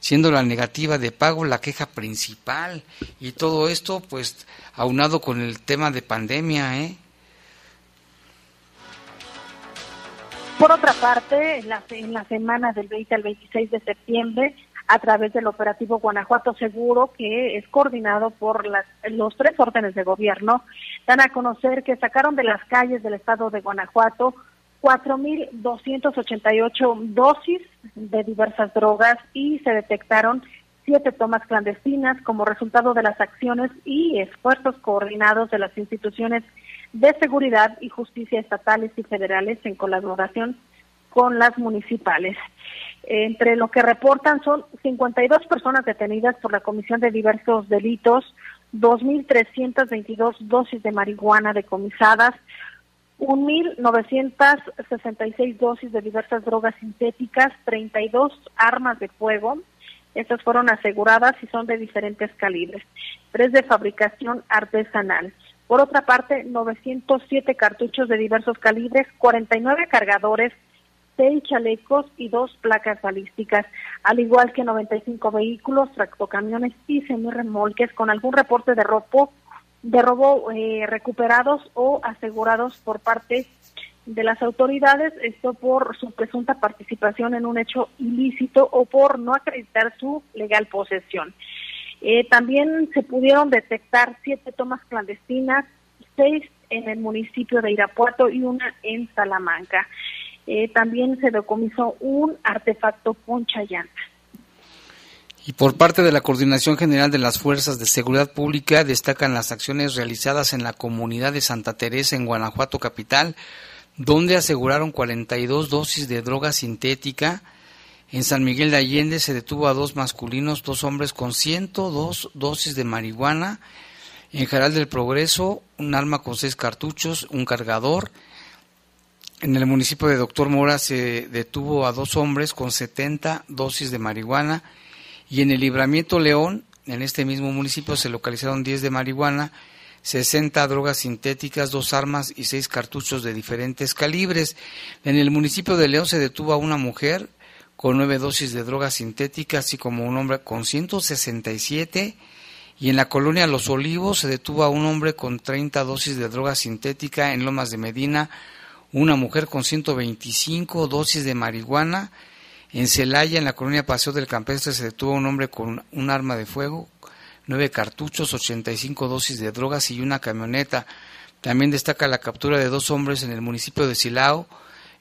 C: siendo la negativa de pago la queja principal. Y todo esto, pues, aunado con el tema de pandemia, ¿eh?
D: Por otra parte, en la, en la semana del 20 al 26 de septiembre, a través del operativo Guanajuato Seguro, que es coordinado por las, los tres órdenes de gobierno, dan a conocer que sacaron de las calles del estado de Guanajuato 4.288 dosis de diversas drogas y se detectaron siete tomas clandestinas como resultado de las acciones y esfuerzos coordinados de las instituciones de seguridad y justicia estatales y federales en colaboración con las municipales. Entre lo que reportan son 52 personas detenidas por la comisión de diversos delitos, 2.322 dosis de marihuana decomisadas, 1.966 dosis de diversas drogas sintéticas, 32 armas de fuego. Estas fueron aseguradas y son de diferentes calibres. Tres de fabricación artesanal. Por otra parte, 907 cartuchos de diversos calibres, 49 cargadores, 6 chalecos y dos placas balísticas, al igual que 95 vehículos, tractocamiones y semirremolques con algún reporte de robo de robo eh, recuperados o asegurados por parte de las autoridades, esto por su presunta participación en un hecho ilícito o por no acreditar su legal posesión. Eh, también se pudieron detectar siete tomas clandestinas, seis en el municipio de Irapuato y una en Salamanca. Eh, también se decomisó un artefacto poncha.
C: Y por parte de la Coordinación General de las Fuerzas de Seguridad Pública destacan las acciones realizadas en la comunidad de Santa Teresa en Guanajuato capital, donde aseguraron 42 dosis de droga sintética. En San Miguel de Allende se detuvo a dos masculinos, dos hombres con 102 dosis de marihuana. En Jaral del Progreso, un arma con seis cartuchos, un cargador. En el municipio de Doctor Mora se detuvo a dos hombres con 70 dosis de marihuana y en el Libramiento León, en este mismo municipio, se localizaron 10 de marihuana, 60 drogas sintéticas, dos armas y seis cartuchos de diferentes calibres. En el municipio de León se detuvo a una mujer con nueve dosis de drogas sintéticas, así como un hombre con 167. Y en la colonia Los Olivos se detuvo a un hombre con 30 dosis de droga sintética. En Lomas de Medina, una mujer con 125 dosis de marihuana en Celaya, en la colonia Paseo del Campestre, se detuvo un hombre con un arma de fuego, nueve cartuchos, 85 dosis de drogas y una camioneta. También destaca la captura de dos hombres en el municipio de Silao,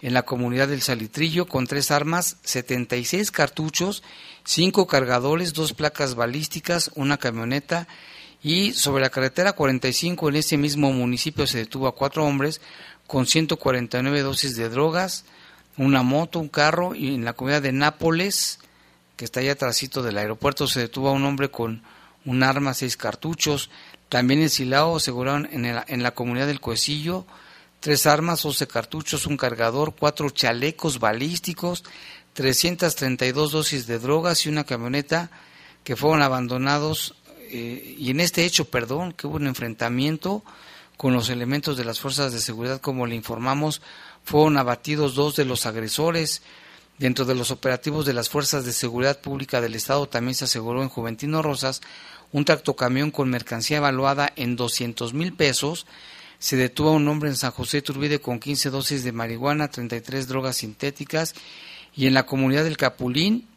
C: en la comunidad del Salitrillo, con tres armas, 76 cartuchos, cinco cargadores, dos placas balísticas, una camioneta Y sobre la carretera 45 en este mismo municipio se detuvo a cuatro hombres con 149 dosis de drogas, una moto, un carro y en la comunidad de Nápoles, que está allá atrásito del aeropuerto, se detuvo a un hombre con un arma, seis cartuchos. También en Silao aseguraron en, en la comunidad del Cuecillo tres armas, 11 cartuchos, un cargador, cuatro chalecos balísticos, 332 dosis de drogas y una camioneta que fueron abandonados eh, y en este hecho, perdón, que hubo un enfrentamiento con los elementos de las fuerzas de seguridad, como le informamos, fueron abatidos dos de los agresores. Dentro de los operativos de las fuerzas de seguridad pública del Estado también se aseguró en Juventino Rosas un tractocamión con mercancía evaluada en 200 mil pesos se detuvo a un hombre en San José Turbide con 15 dosis de marihuana, 33 drogas sintéticas y en la comunidad del Capulín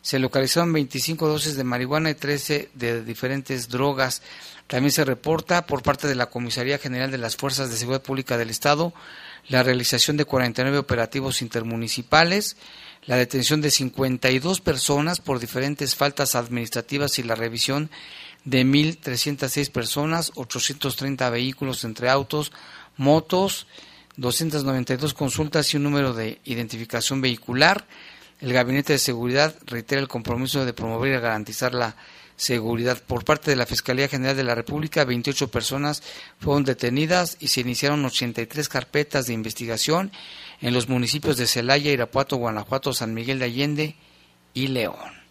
C: se localizaron 25 dosis de marihuana y 13 de diferentes drogas. También se reporta por parte de la Comisaría General de las Fuerzas de Seguridad Pública del Estado la realización de 49 operativos intermunicipales, la detención de 52 personas por diferentes faltas administrativas y la revisión de 1.306 personas, 830 vehículos entre autos, motos, 292 consultas y un número de identificación vehicular. El Gabinete de Seguridad reitera el compromiso de promover y garantizar la seguridad. Por parte de la Fiscalía General de la República, 28 personas fueron detenidas y se iniciaron 83 carpetas de investigación en los municipios de Celaya, Irapuato, Guanajuato, San Miguel de Allende y León.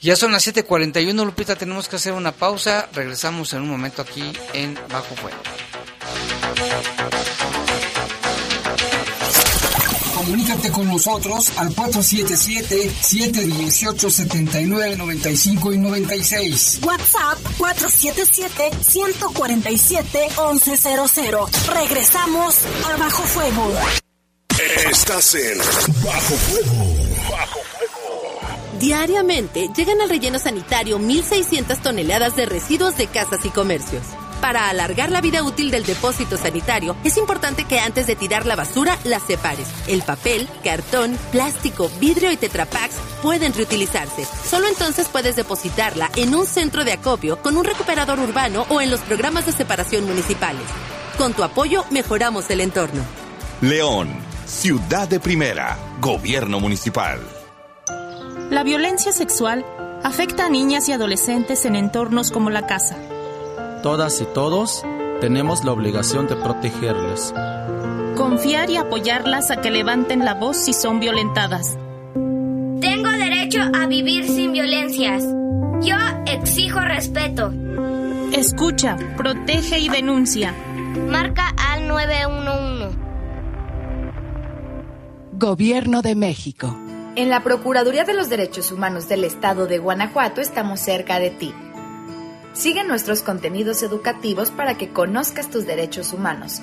C: Ya son las 7:41, Lupita, tenemos que hacer una pausa. Regresamos en un momento aquí en Bajo Fuego.
B: Comunícate con nosotros al 477-718-7995 y 96.
A: WhatsApp 477-147-1100. Regresamos a Bajo Fuego.
E: Estás en Bajo Fuego. Bajo
G: Diariamente llegan al relleno sanitario 1.600 toneladas de residuos de casas y comercios. Para alargar la vida útil del depósito sanitario, es importante que antes de tirar la basura la separes. El papel, cartón, plástico, vidrio y tetrapacks pueden reutilizarse. Solo entonces puedes depositarla en un centro de acopio con un recuperador urbano o en los programas de separación municipales. Con tu apoyo mejoramos el entorno.
L: León, ciudad de primera, gobierno municipal.
M: La violencia sexual afecta a niñas y adolescentes en entornos como la casa.
N: Todas y todos tenemos la obligación de protegerles.
M: Confiar y apoyarlas a que levanten la voz si son violentadas.
O: Tengo derecho a vivir sin violencias. Yo exijo respeto.
M: Escucha, protege y denuncia.
O: Marca al 911.
P: Gobierno de México.
F: En la Procuraduría de los Derechos Humanos del Estado de Guanajuato estamos cerca de ti. Sigue nuestros contenidos educativos para que conozcas tus derechos humanos.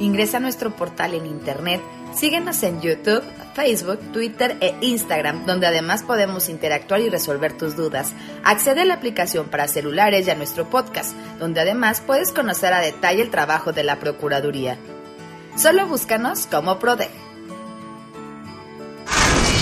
F: Ingresa a nuestro portal en internet, síguenos en YouTube, Facebook, Twitter e Instagram, donde además podemos interactuar y resolver tus dudas. Accede a la aplicación para celulares y a nuestro podcast, donde además puedes conocer a detalle el trabajo de la Procuraduría. Solo búscanos como PRODEG.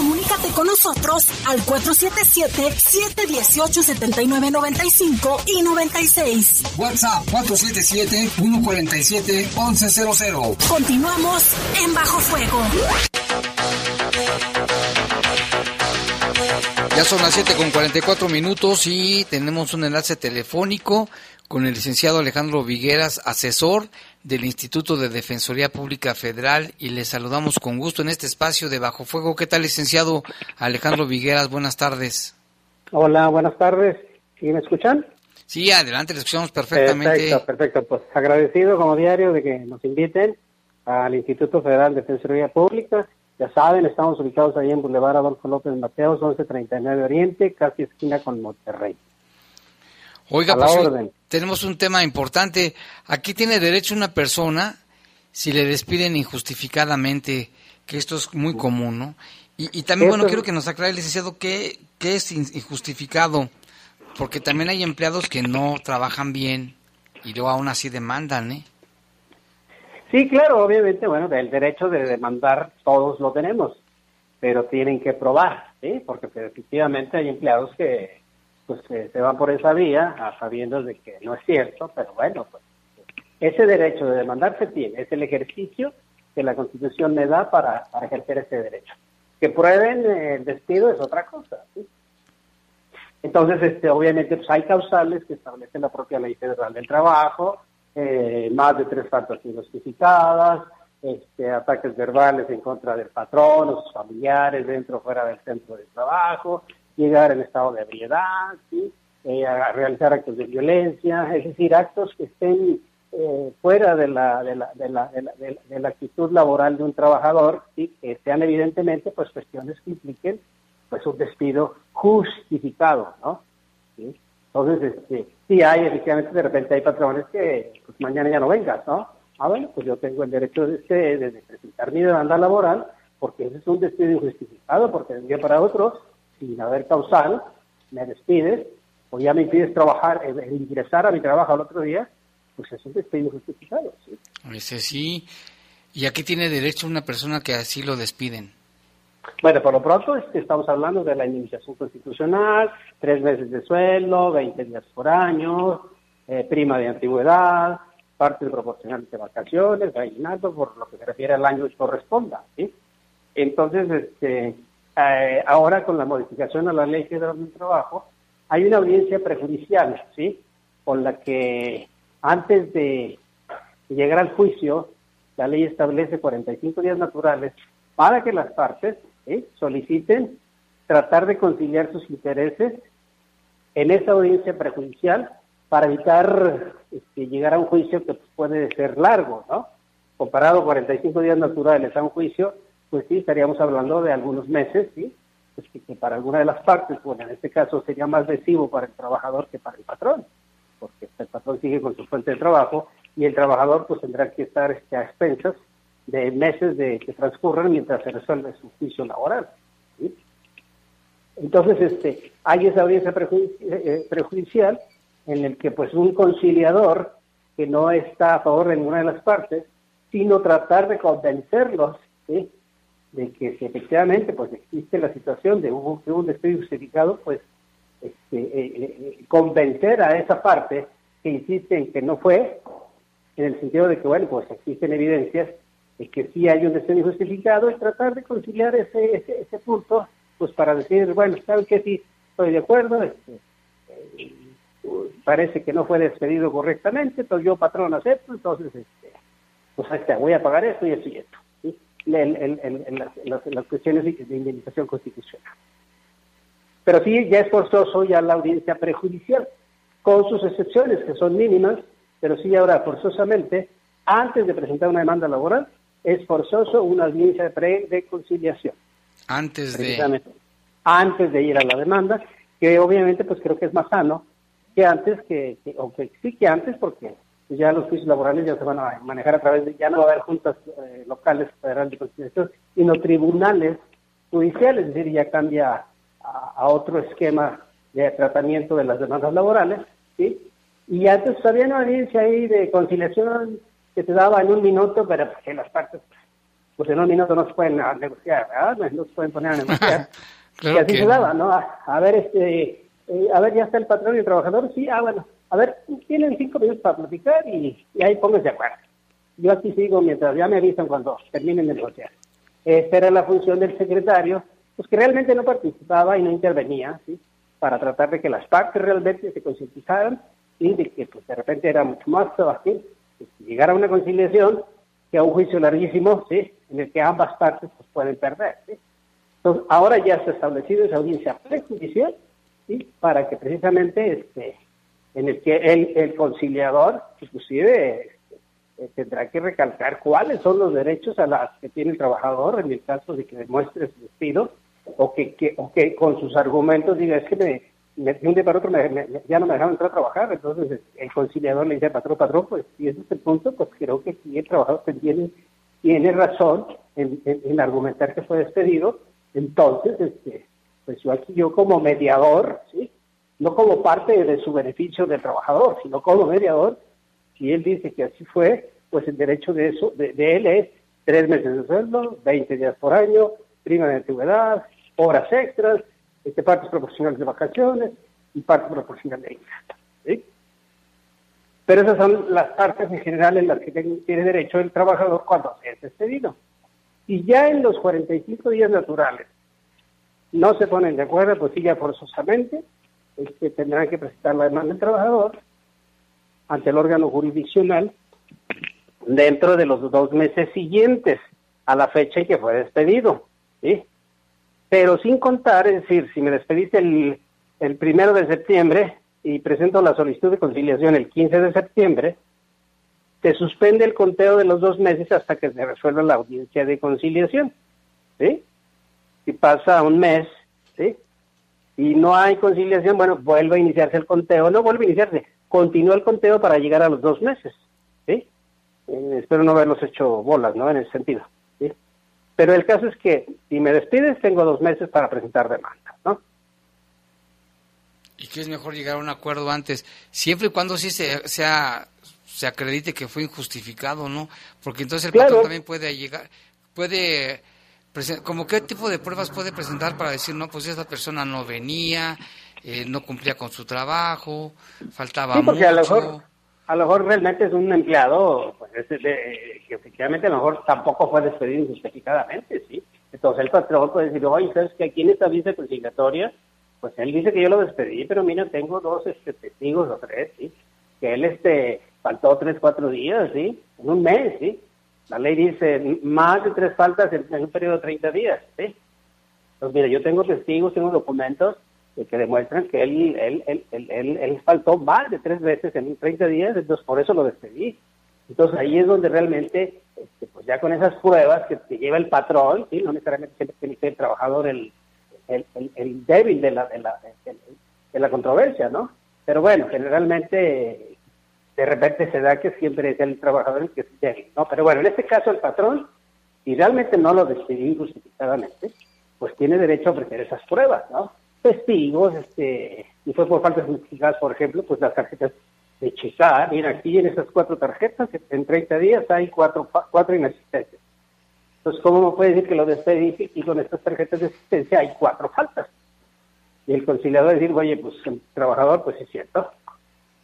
A: Comunícate con nosotros al 477-718-7995 y 96.
B: WhatsApp 477-147-1100.
A: Continuamos en Bajo Fuego.
C: Ya son las 7 con 44 minutos y tenemos un enlace telefónico con el licenciado Alejandro Vigueras, asesor del Instituto de Defensoría Pública Federal y le saludamos con gusto en este espacio de Bajo Fuego. ¿Qué tal, licenciado Alejandro Vigueras? Buenas tardes.
Q: Hola, buenas tardes. ¿Sí me escuchan?
C: Sí, adelante, le escuchamos perfectamente.
Q: Perfecto, perfecto. Pues agradecido como diario de que nos inviten al Instituto Federal de Defensoría Pública. Ya saben, estamos ubicados ahí en Boulevard Adolfo López Mateos, 1139 Oriente, casi esquina con Monterrey.
C: Oiga, pues tenemos un tema importante. Aquí tiene derecho una persona si le despiden injustificadamente, que esto es muy común, ¿no? Y, también, bueno, quiero que nos aclare, licenciado, qué, qué es injustificado, porque también hay empleados que no trabajan bien y luego aún así demandan, ¿eh?
Q: Sí, claro, obviamente, bueno, el derecho de demandar todos lo tenemos, pero tienen que probar, ¿sí? Porque pues, efectivamente hay empleados que pues se van por esa vía, a sabiendo de que no es cierto, pero bueno, pues ese derecho de demandar se tiene, es el ejercicio que la Constitución me da para, ejercer ese derecho. Que prueben el despido es otra cosa. Entonces, este, obviamente, pues hay causales que establece la propia Ley Federal del Trabajo, eh, más de tres faltas injustificadas, este, ataques verbales en contra del patrón o sus familiares dentro o fuera del centro de trabajo, llegar en estado de ebriedad, eh, a realizar actos de violencia, es decir, actos que estén eh, fuera de la, de, la, de, la, de, la, actitud laboral de un trabajador, y que sean evidentemente pues cuestiones que impliquen pues un despido justificado, ¿no? Entonces, este, sí hay, efectivamente, de repente hay patrones que pues, mañana ya no vengas, ¿no? Ah, bueno, pues yo tengo el derecho de, de, presentar mi demanda laboral porque ese es un despido injustificado, porque de un día para otro, sin haber causal, me despides o ya me impides trabajar, eh, ingresar a mi trabajo al otro día, pues es un despido injustificado, ¿sí?
C: Ese sí. ¿Y aquí tiene derecho una persona que así lo despiden?
Q: Bueno, por lo pronto este, estamos hablando de la indemnización constitucional, tres meses de sueldo, 20 días por año, eh, prima de antigüedad, parte proporcional de vacaciones, aguinaldo, por lo que se refiere al año que corresponda. ¿sí? Entonces, este, eh, ahora con la modificación a la ley federal del trabajo, hay una audiencia prejudicial, ¿sí? Con la que antes de llegar al juicio, la ley establece 45 días naturales para que las partes soliciten tratar de conciliar sus intereses en esa audiencia prejudicial para evitar este, llegar a un juicio que puede ser largo, ¿no? Comparado 45 días naturales a un juicio, pues sí, estaríamos hablando de algunos meses, ¿sí? Pues que, para alguna de las partes, bueno, en este caso sería más lesivo para el trabajador que para el patrón, porque el patrón sigue con su fuente de trabajo y el trabajador pues tendrá que estar este, a expensas de meses de que transcurren mientras se resuelve su juicio laboral. Entonces, este, hay esa audiencia eh, eh, prejudicial en el que pues un conciliador que no está a favor de ninguna de las partes, sino tratar de convencerlos de que si efectivamente pues existe la situación de un, de un despido justificado, pues este, eh, convencer a esa parte que insiste en que no fue, en el sentido de que, bueno, pues existen evidencias es que sí hay un deseo injustificado, y tratar de conciliar ese, ese, punto, pues para decir, bueno, ¿saben que Sí, estoy de acuerdo, este, eh, parece que no fue despedido correctamente, entonces yo, patrón, acepto, entonces, este, pues este, voy a pagar esto y esto y esto. Las, cuestiones de indemnización constitucional. Pero sí, ya es forzoso ya la audiencia prejudicial, con sus excepciones, que son mínimas, pero sí ahora forzosamente, antes de presentar una demanda laboral, es forzoso una audiencia de, de conciliación.
C: Antes de...
Q: Antes de ir a la demanda, que obviamente pues creo que es más sano que antes, que, o que sí que antes, porque ya los juicios laborales ya se van a manejar a través de, ya no va a haber juntas eh, locales federales de conciliación, sino tribunales judiciales, es decir, ya cambia a, otro esquema de tratamiento de las demandas laborales, ¿sí? Y antes pues, había una audiencia ahí de conciliación que te daba en un minuto, pero que las partes, pues en un minuto no se pueden negociar, ¿verdad? No se pueden poner a negociar. (laughs) y así se daba, ¿no? A, ver, este, eh, a ver, ya está el patrón y el trabajador, sí, ah, bueno, a ver, tienen cinco minutos para platicar y, ahí pónganse de acuerdo. Yo aquí sigo mientras ya me avisan cuando terminen de negociar. Esta era la función del secretario, pues que realmente no participaba y no intervenía, ¿sí? Para tratar de que las partes realmente se concientizaran y de que pues, de repente era mucho más fácil llegar a una conciliación que a un juicio larguísimo, ¿sí? en el que ambas partes pues, pueden perder. Entonces, ahora ya se ha establecido esa audiencia prejudicial ¿sí? para que precisamente este, en el que el, conciliador, inclusive, eh, tendrá que recalcar cuáles son los derechos a las que tiene el trabajador en el caso de que demuestre su despido o que, que, o que con sus argumentos diga es que me, de un día para otro ya no me dejaron entrar a trabajar, entonces el conciliador le dice, patrón, patrón, pues si ese es el punto, pues creo que si el trabajador tiene, tiene razón en, argumentar que fue despedido, entonces, este, pues yo aquí yo como mediador, ¿sí? No como parte de su beneficio del trabajador, sino como mediador, si él dice que así fue, pues el derecho de eso, de, él es tres meses de sueldo, 20 días por año, prima de antigüedad, horas extras, este, partes proporcionales de vacaciones y partes proporcionales de ingreso. Pero esas son las partes en general en las que tiene derecho el trabajador cuando es despedido. Y ya en los 45 días naturales no se ponen de acuerdo, pues sí, ya forzosamente este, tendrán que presentar la demanda del trabajador ante el órgano jurisdiccional dentro de los dos meses siguientes a la fecha en que fue despedido. ¿sí? Pero sin contar, es decir, si me despediste el, el primero de septiembre y presento la solicitud de conciliación el 15 de septiembre, se suspende el conteo de los dos meses hasta que se resuelva la audiencia de conciliación. ¿sí? Si pasa un mes, ¿sí? Y no hay conciliación, bueno, vuelve a iniciarse el conteo, no vuelve a iniciarse, continúa el conteo para llegar a los dos meses. ¿sí? Eh, espero no haberlos hecho bolas, ¿no? En ese sentido. Pero el caso es que si me despides, tengo dos meses para presentar demanda, ¿no?
C: Y que es mejor llegar a un acuerdo antes, siempre y cuando sí se, sea, se acredite que fue injustificado, ¿no? Porque entonces el patrón también puede llegar, puede, como qué tipo de pruebas puede presentar para decir, no, pues esa persona no venía, eh, no cumplía con su trabajo, faltaba
Q: sí, porque mucho a lo mejor realmente es un empleado pues, que efectivamente a lo mejor tampoco fue despedido injustificadamente, ¿sí? Entonces el patrón puede decir, oye, ¿sabes que aquí en esta visa conciliatoria? Pues él dice que yo lo despedí, pero mira, tengo dos este, testigos o tres, ¿sí? Que él este, faltó tres, cuatro días, ¿sí? En un mes, ¿sí? La ley dice más de tres faltas en, un periodo de 30 días, ¿sí? Entonces, mira, yo tengo testigos, tengo documentos, que demuestran que él, él, él, él, él, faltó más de tres veces en 30 días, entonces por eso lo despedí. Entonces ahí es donde realmente, este, pues ya con esas pruebas que lleva el patrón, ¿sí? no necesariamente tiene que ser el trabajador el, el, el, débil de la, de, la, de, la controversia, ¿no? Pero bueno, generalmente de repente se da que siempre es el trabajador el que es débil, ¿no? Pero bueno, en este caso el patrón, si realmente no lo despedí injustificadamente, pues tiene derecho a ofrecer esas pruebas, ¿no? testigos, este, y fue por faltas justificadas, por ejemplo, pues las tarjetas de checar, mira, aquí en esas cuatro tarjetas, en 30 días hay cuatro, cuatro inasistencias. Entonces, ¿cómo me puede decir que lo despedí y con estas tarjetas de asistencia hay cuatro faltas? Y el conciliador decir, oye, pues el trabajador, pues es cierto.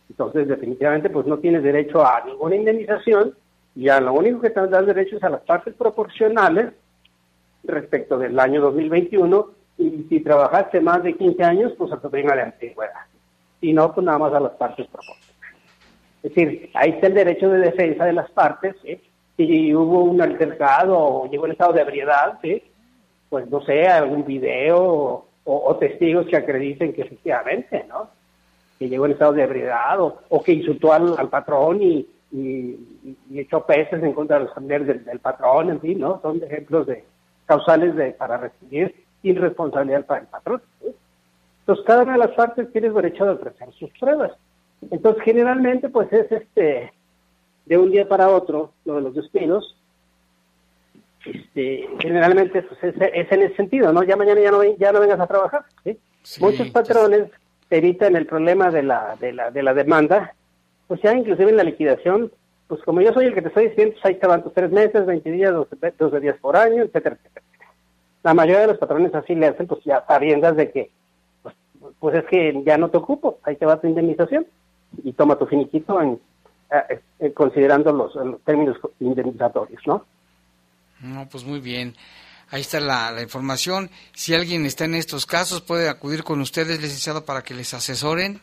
Q: Entonces, definitivamente, pues no tiene derecho a ninguna indemnización y a lo único que te dan derecho es a las partes proporcionales respecto del año 2021 y si trabajaste más de 15 años, pues a tu prima de antigüedad. Si no, pues nada más a las partes propuestas. Es decir, ahí está el derecho de defensa de las partes. Si hubo un altercado o llegó el estado de ebriedad, pues no sé, algún video o, testigos que acrediten que efectivamente, ¿no? Que llegó en estado de ebriedad o, que insultó al, patrón y, y, echó peces en contra de los familiares del, patrón, en fin, ¿no? Son ejemplos de causales de, para recibir sin responsabilidad para el patrón. Entonces, cada una de las partes tiene derecho a ofrecer sus pruebas. Entonces, generalmente, pues es este de un día para otro lo de los despidos. Este, generalmente, pues es, en ese sentido, ¿no? Ya mañana ya no, ya no vengas a trabajar. Muchos patrones evitan el problema de la, de la, de la demanda, pues ya inclusive en la liquidación, pues como yo soy el que te estoy diciendo, pues ahí te van tus tres meses, 20 días, 12 días por año, etcétera, etcétera la mayoría de los patrones así le hacen, pues ya sabiendas de que, pues, pues, es que ya no te ocupo, ahí te va tu indemnización y toma tu finiquito en, eh, eh, considerando los, términos indemnizatorios, ¿no?
C: No, pues muy bien. Ahí está la, información. Si alguien está en estos casos, puede acudir con ustedes, licenciado, para que les asesoren.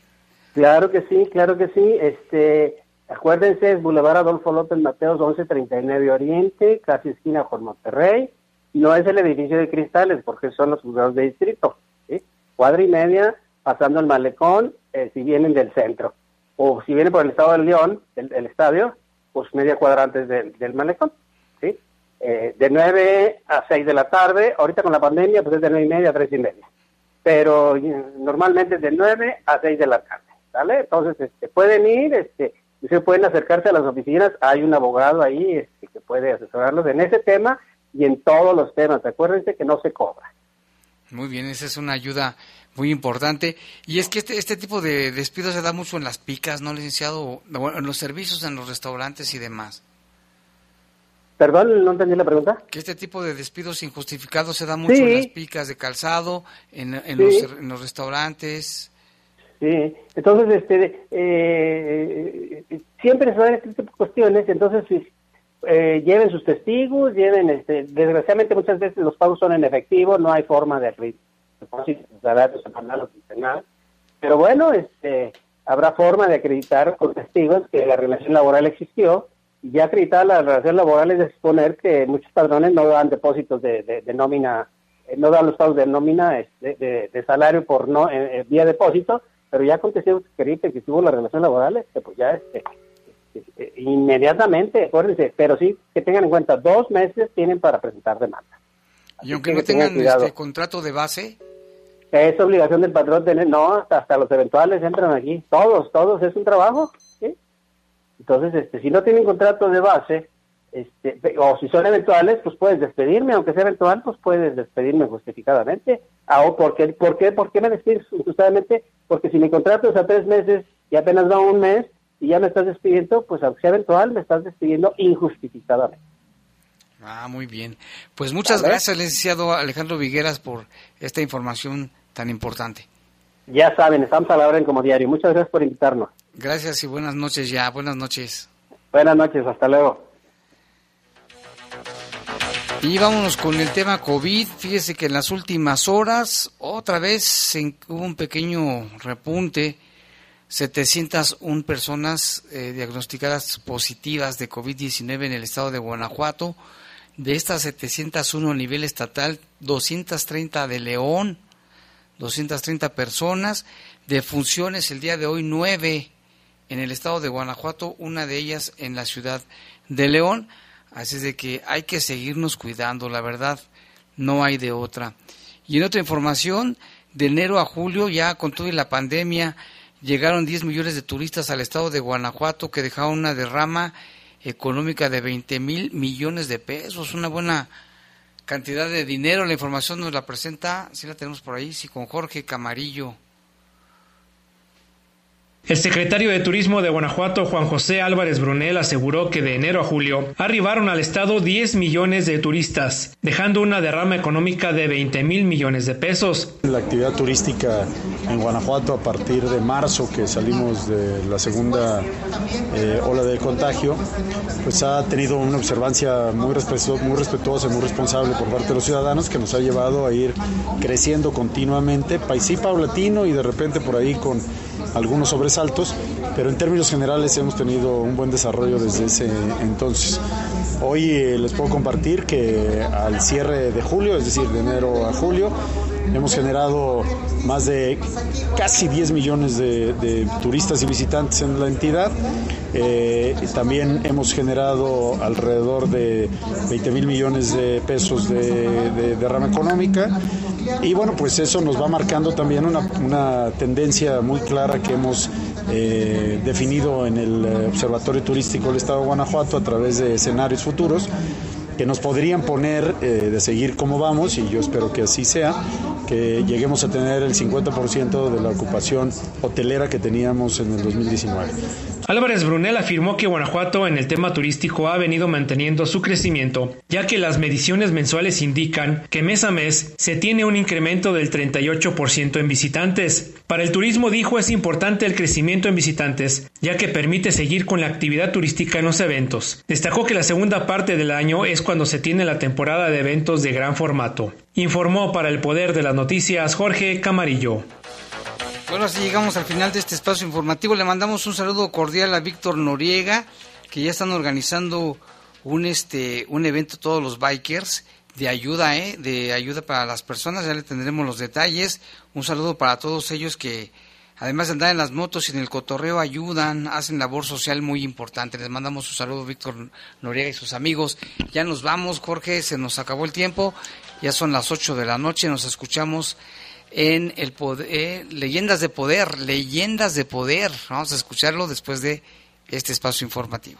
Q: Claro que sí, claro que sí. Este, acuérdense, es Boulevard Adolfo López Mateos, 1139 Oriente, casi esquina con Monterrey no es el edificio de cristales, porque son los juzgados de distrito. ¿sí? Cuadra y media, pasando el malecón, eh, si vienen del centro. O si vienen por el estado del León, el, estadio, pues media cuadra antes del, malecón. Eh, de 9 a 6 de la tarde, ahorita con la pandemia, pues es de 9 y media a 3 y media. pero normalmente de 9 a 6 de la tarde, ¿vale? Entonces, este, pueden ir, este, se pueden acercarse a las oficinas, hay un abogado ahí este, que puede asesorarlos en ese tema y en todos los temas. Acuérdense que no se cobra.
C: Muy bien, esa es una ayuda muy importante. Y es que este, este tipo de despidos se da mucho en las picas, ¿no, licenciado? en los servicios, en los restaurantes y demás.
Q: Perdón, no entendí la pregunta.
C: Que este tipo de despidos injustificados se da mucho en las picas de calzado, en, en, los, en los, restaurantes.
Q: Sí, entonces, este, eh, siempre se dan este tipo de cuestiones, entonces eh, lleven sus testigos, lleven, este, desgraciadamente muchas veces los pagos son en efectivo, no hay forma de pero bueno, este, habrá forma de acreditar con testigos que la relación laboral existió ya acreditar la relación laboral es exponer que muchos padrones no dan depósitos de, nómina, eh, no dan los pagos de nómina este, de, salario por no eh, eh, vía depósito, pero ya con testigos que que tuvo la relación laboral, este, pues ya este, inmediatamente, acuérdense, pero sí que tengan en cuenta, dos meses tienen para presentar demanda.
C: y aunque no tengan este contrato de base,
Q: es obligación del patrón tener, no, hasta, los eventuales entran aquí, todos, todos, es un trabajo. Entonces, este, si no tienen contrato de base, este, o si son eventuales, pues puedes despedirme, aunque sea eventual, pues puedes despedirme justificadamente. Ah, ¿por qué, por qué, por qué me despides justamente? Porque si mi contrato es a tres meses y apenas va un mes y ya me estás despidiendo, pues aunque sea eventual, me estás despidiendo injustificadamente.
C: Ah, muy bien. Pues muchas gracias, licenciado Alejandro Vigueras, por esta información tan importante.
Q: Ya saben, estamos a la orden como diario. Muchas gracias por invitarnos.
C: Gracias y buenas noches ya. Buenas noches.
Q: Buenas noches, hasta luego.
C: Y vámonos con el tema COVID. Fíjese que en las últimas horas otra vez hubo un pequeño repunte. 701 personas eh, diagnosticadas positivas de COVID-19 en el estado de Guanajuato. De estas 701 a nivel estatal, 230 de León, 230 personas, de funciones el día de hoy 9 en el estado de Guanajuato, una de ellas en la ciudad de León. Así es de que hay que seguirnos cuidando, la verdad, no hay de otra. Y en otra información, de enero a julio, ya con toda la pandemia, llegaron 10 millones de turistas al estado de Guanajuato que dejaron una derrama económica de 20 mil millones de pesos, una buena cantidad de dinero. La información nos la presenta, si la tenemos por ahí, sí, con Jorge Camarillo.
R: El secretario de Turismo de Guanajuato, Juan José Álvarez Brunel, aseguró que de enero a julio arribaron al estado 10 millones de turistas, dejando una derrama económica de 20 mil millones de pesos.
S: La actividad turística en Guanajuato a partir de marzo, que salimos de la segunda eh, ola de contagio, pues ha tenido una observancia muy, respetuosa y muy responsable por parte de los ciudadanos que nos ha llevado a ir creciendo continuamente, paisí paulatino y de repente por ahí con algunos sobresaltos, pero en términos generales hemos tenido un buen desarrollo desde ese entonces. Hoy eh, les puedo compartir que al cierre de julio, es decir, de enero a julio, hemos generado más de casi 10 millones de, turistas y visitantes en la entidad. Eh, también hemos generado alrededor de 20 mil millones de pesos de, de, rama económica. Y bueno, pues eso nos va marcando también una, una tendencia muy clara que hemos eh, definido en el Observatorio Turístico del Estado de Guanajuato a través de escenarios futuros que nos podrían poner eh, de seguir como vamos, y yo espero que así sea, que lleguemos a tener el 50% de la ocupación hotelera que teníamos en el 2019.
R: Álvarez Brunel afirmó que Guanajuato en el tema turístico ha venido manteniendo su crecimiento, ya que las mediciones mensuales indican que mes a mes se tiene un incremento del 38% en visitantes. Para el turismo dijo es importante el crecimiento en visitantes, ya que permite seguir con la actividad turística en los eventos. Destacó que la segunda parte del año es cuando se tiene la temporada de eventos de gran formato. Informó para el Poder de las Noticias Jorge Camarillo.
C: Bueno, así llegamos al final de este espacio informativo. Le mandamos un saludo cordial a Víctor Noriega, que ya están organizando un este un evento todos los bikers de ayuda, ¿eh? de ayuda para las personas. Ya le tendremos los detalles. Un saludo para todos ellos que además de andar en las motos y en el cotorreo ayudan, hacen labor social muy importante. Les mandamos un saludo Víctor Noriega y sus amigos. Ya nos vamos, Jorge, se nos acabó el tiempo. Ya son las 8 de la noche, nos escuchamos en el poder, eh, Leyendas de Poder, Leyendas de Poder. Vamos a escucharlo después de este espacio informativo.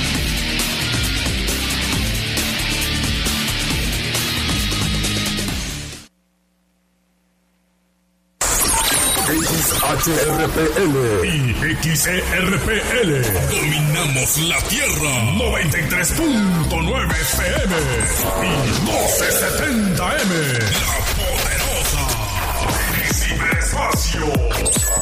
E: XHRPL y XERPL. Dominamos la Tierra. 93.9 FM y 1270M. La Poderosa. Ciberespacio.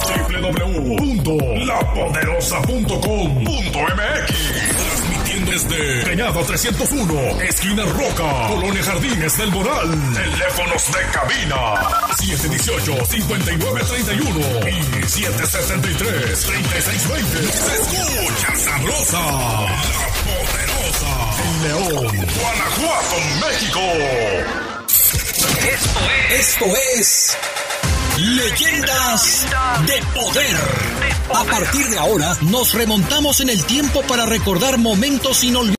E: www.lapoderosa.com.mx Desde Cañada 301, esquina Roca, Colonia Jardines del Moral. Teléfonos de cabina 718-5931 y 773-3620. Se escucha sabrosa, la poderosa. León, Guanajuato, México.
B: Esto es. Esto es. Leyendas de poder. A partir de ahora, nos remontamos en el tiempo para recordar momentos inolvidables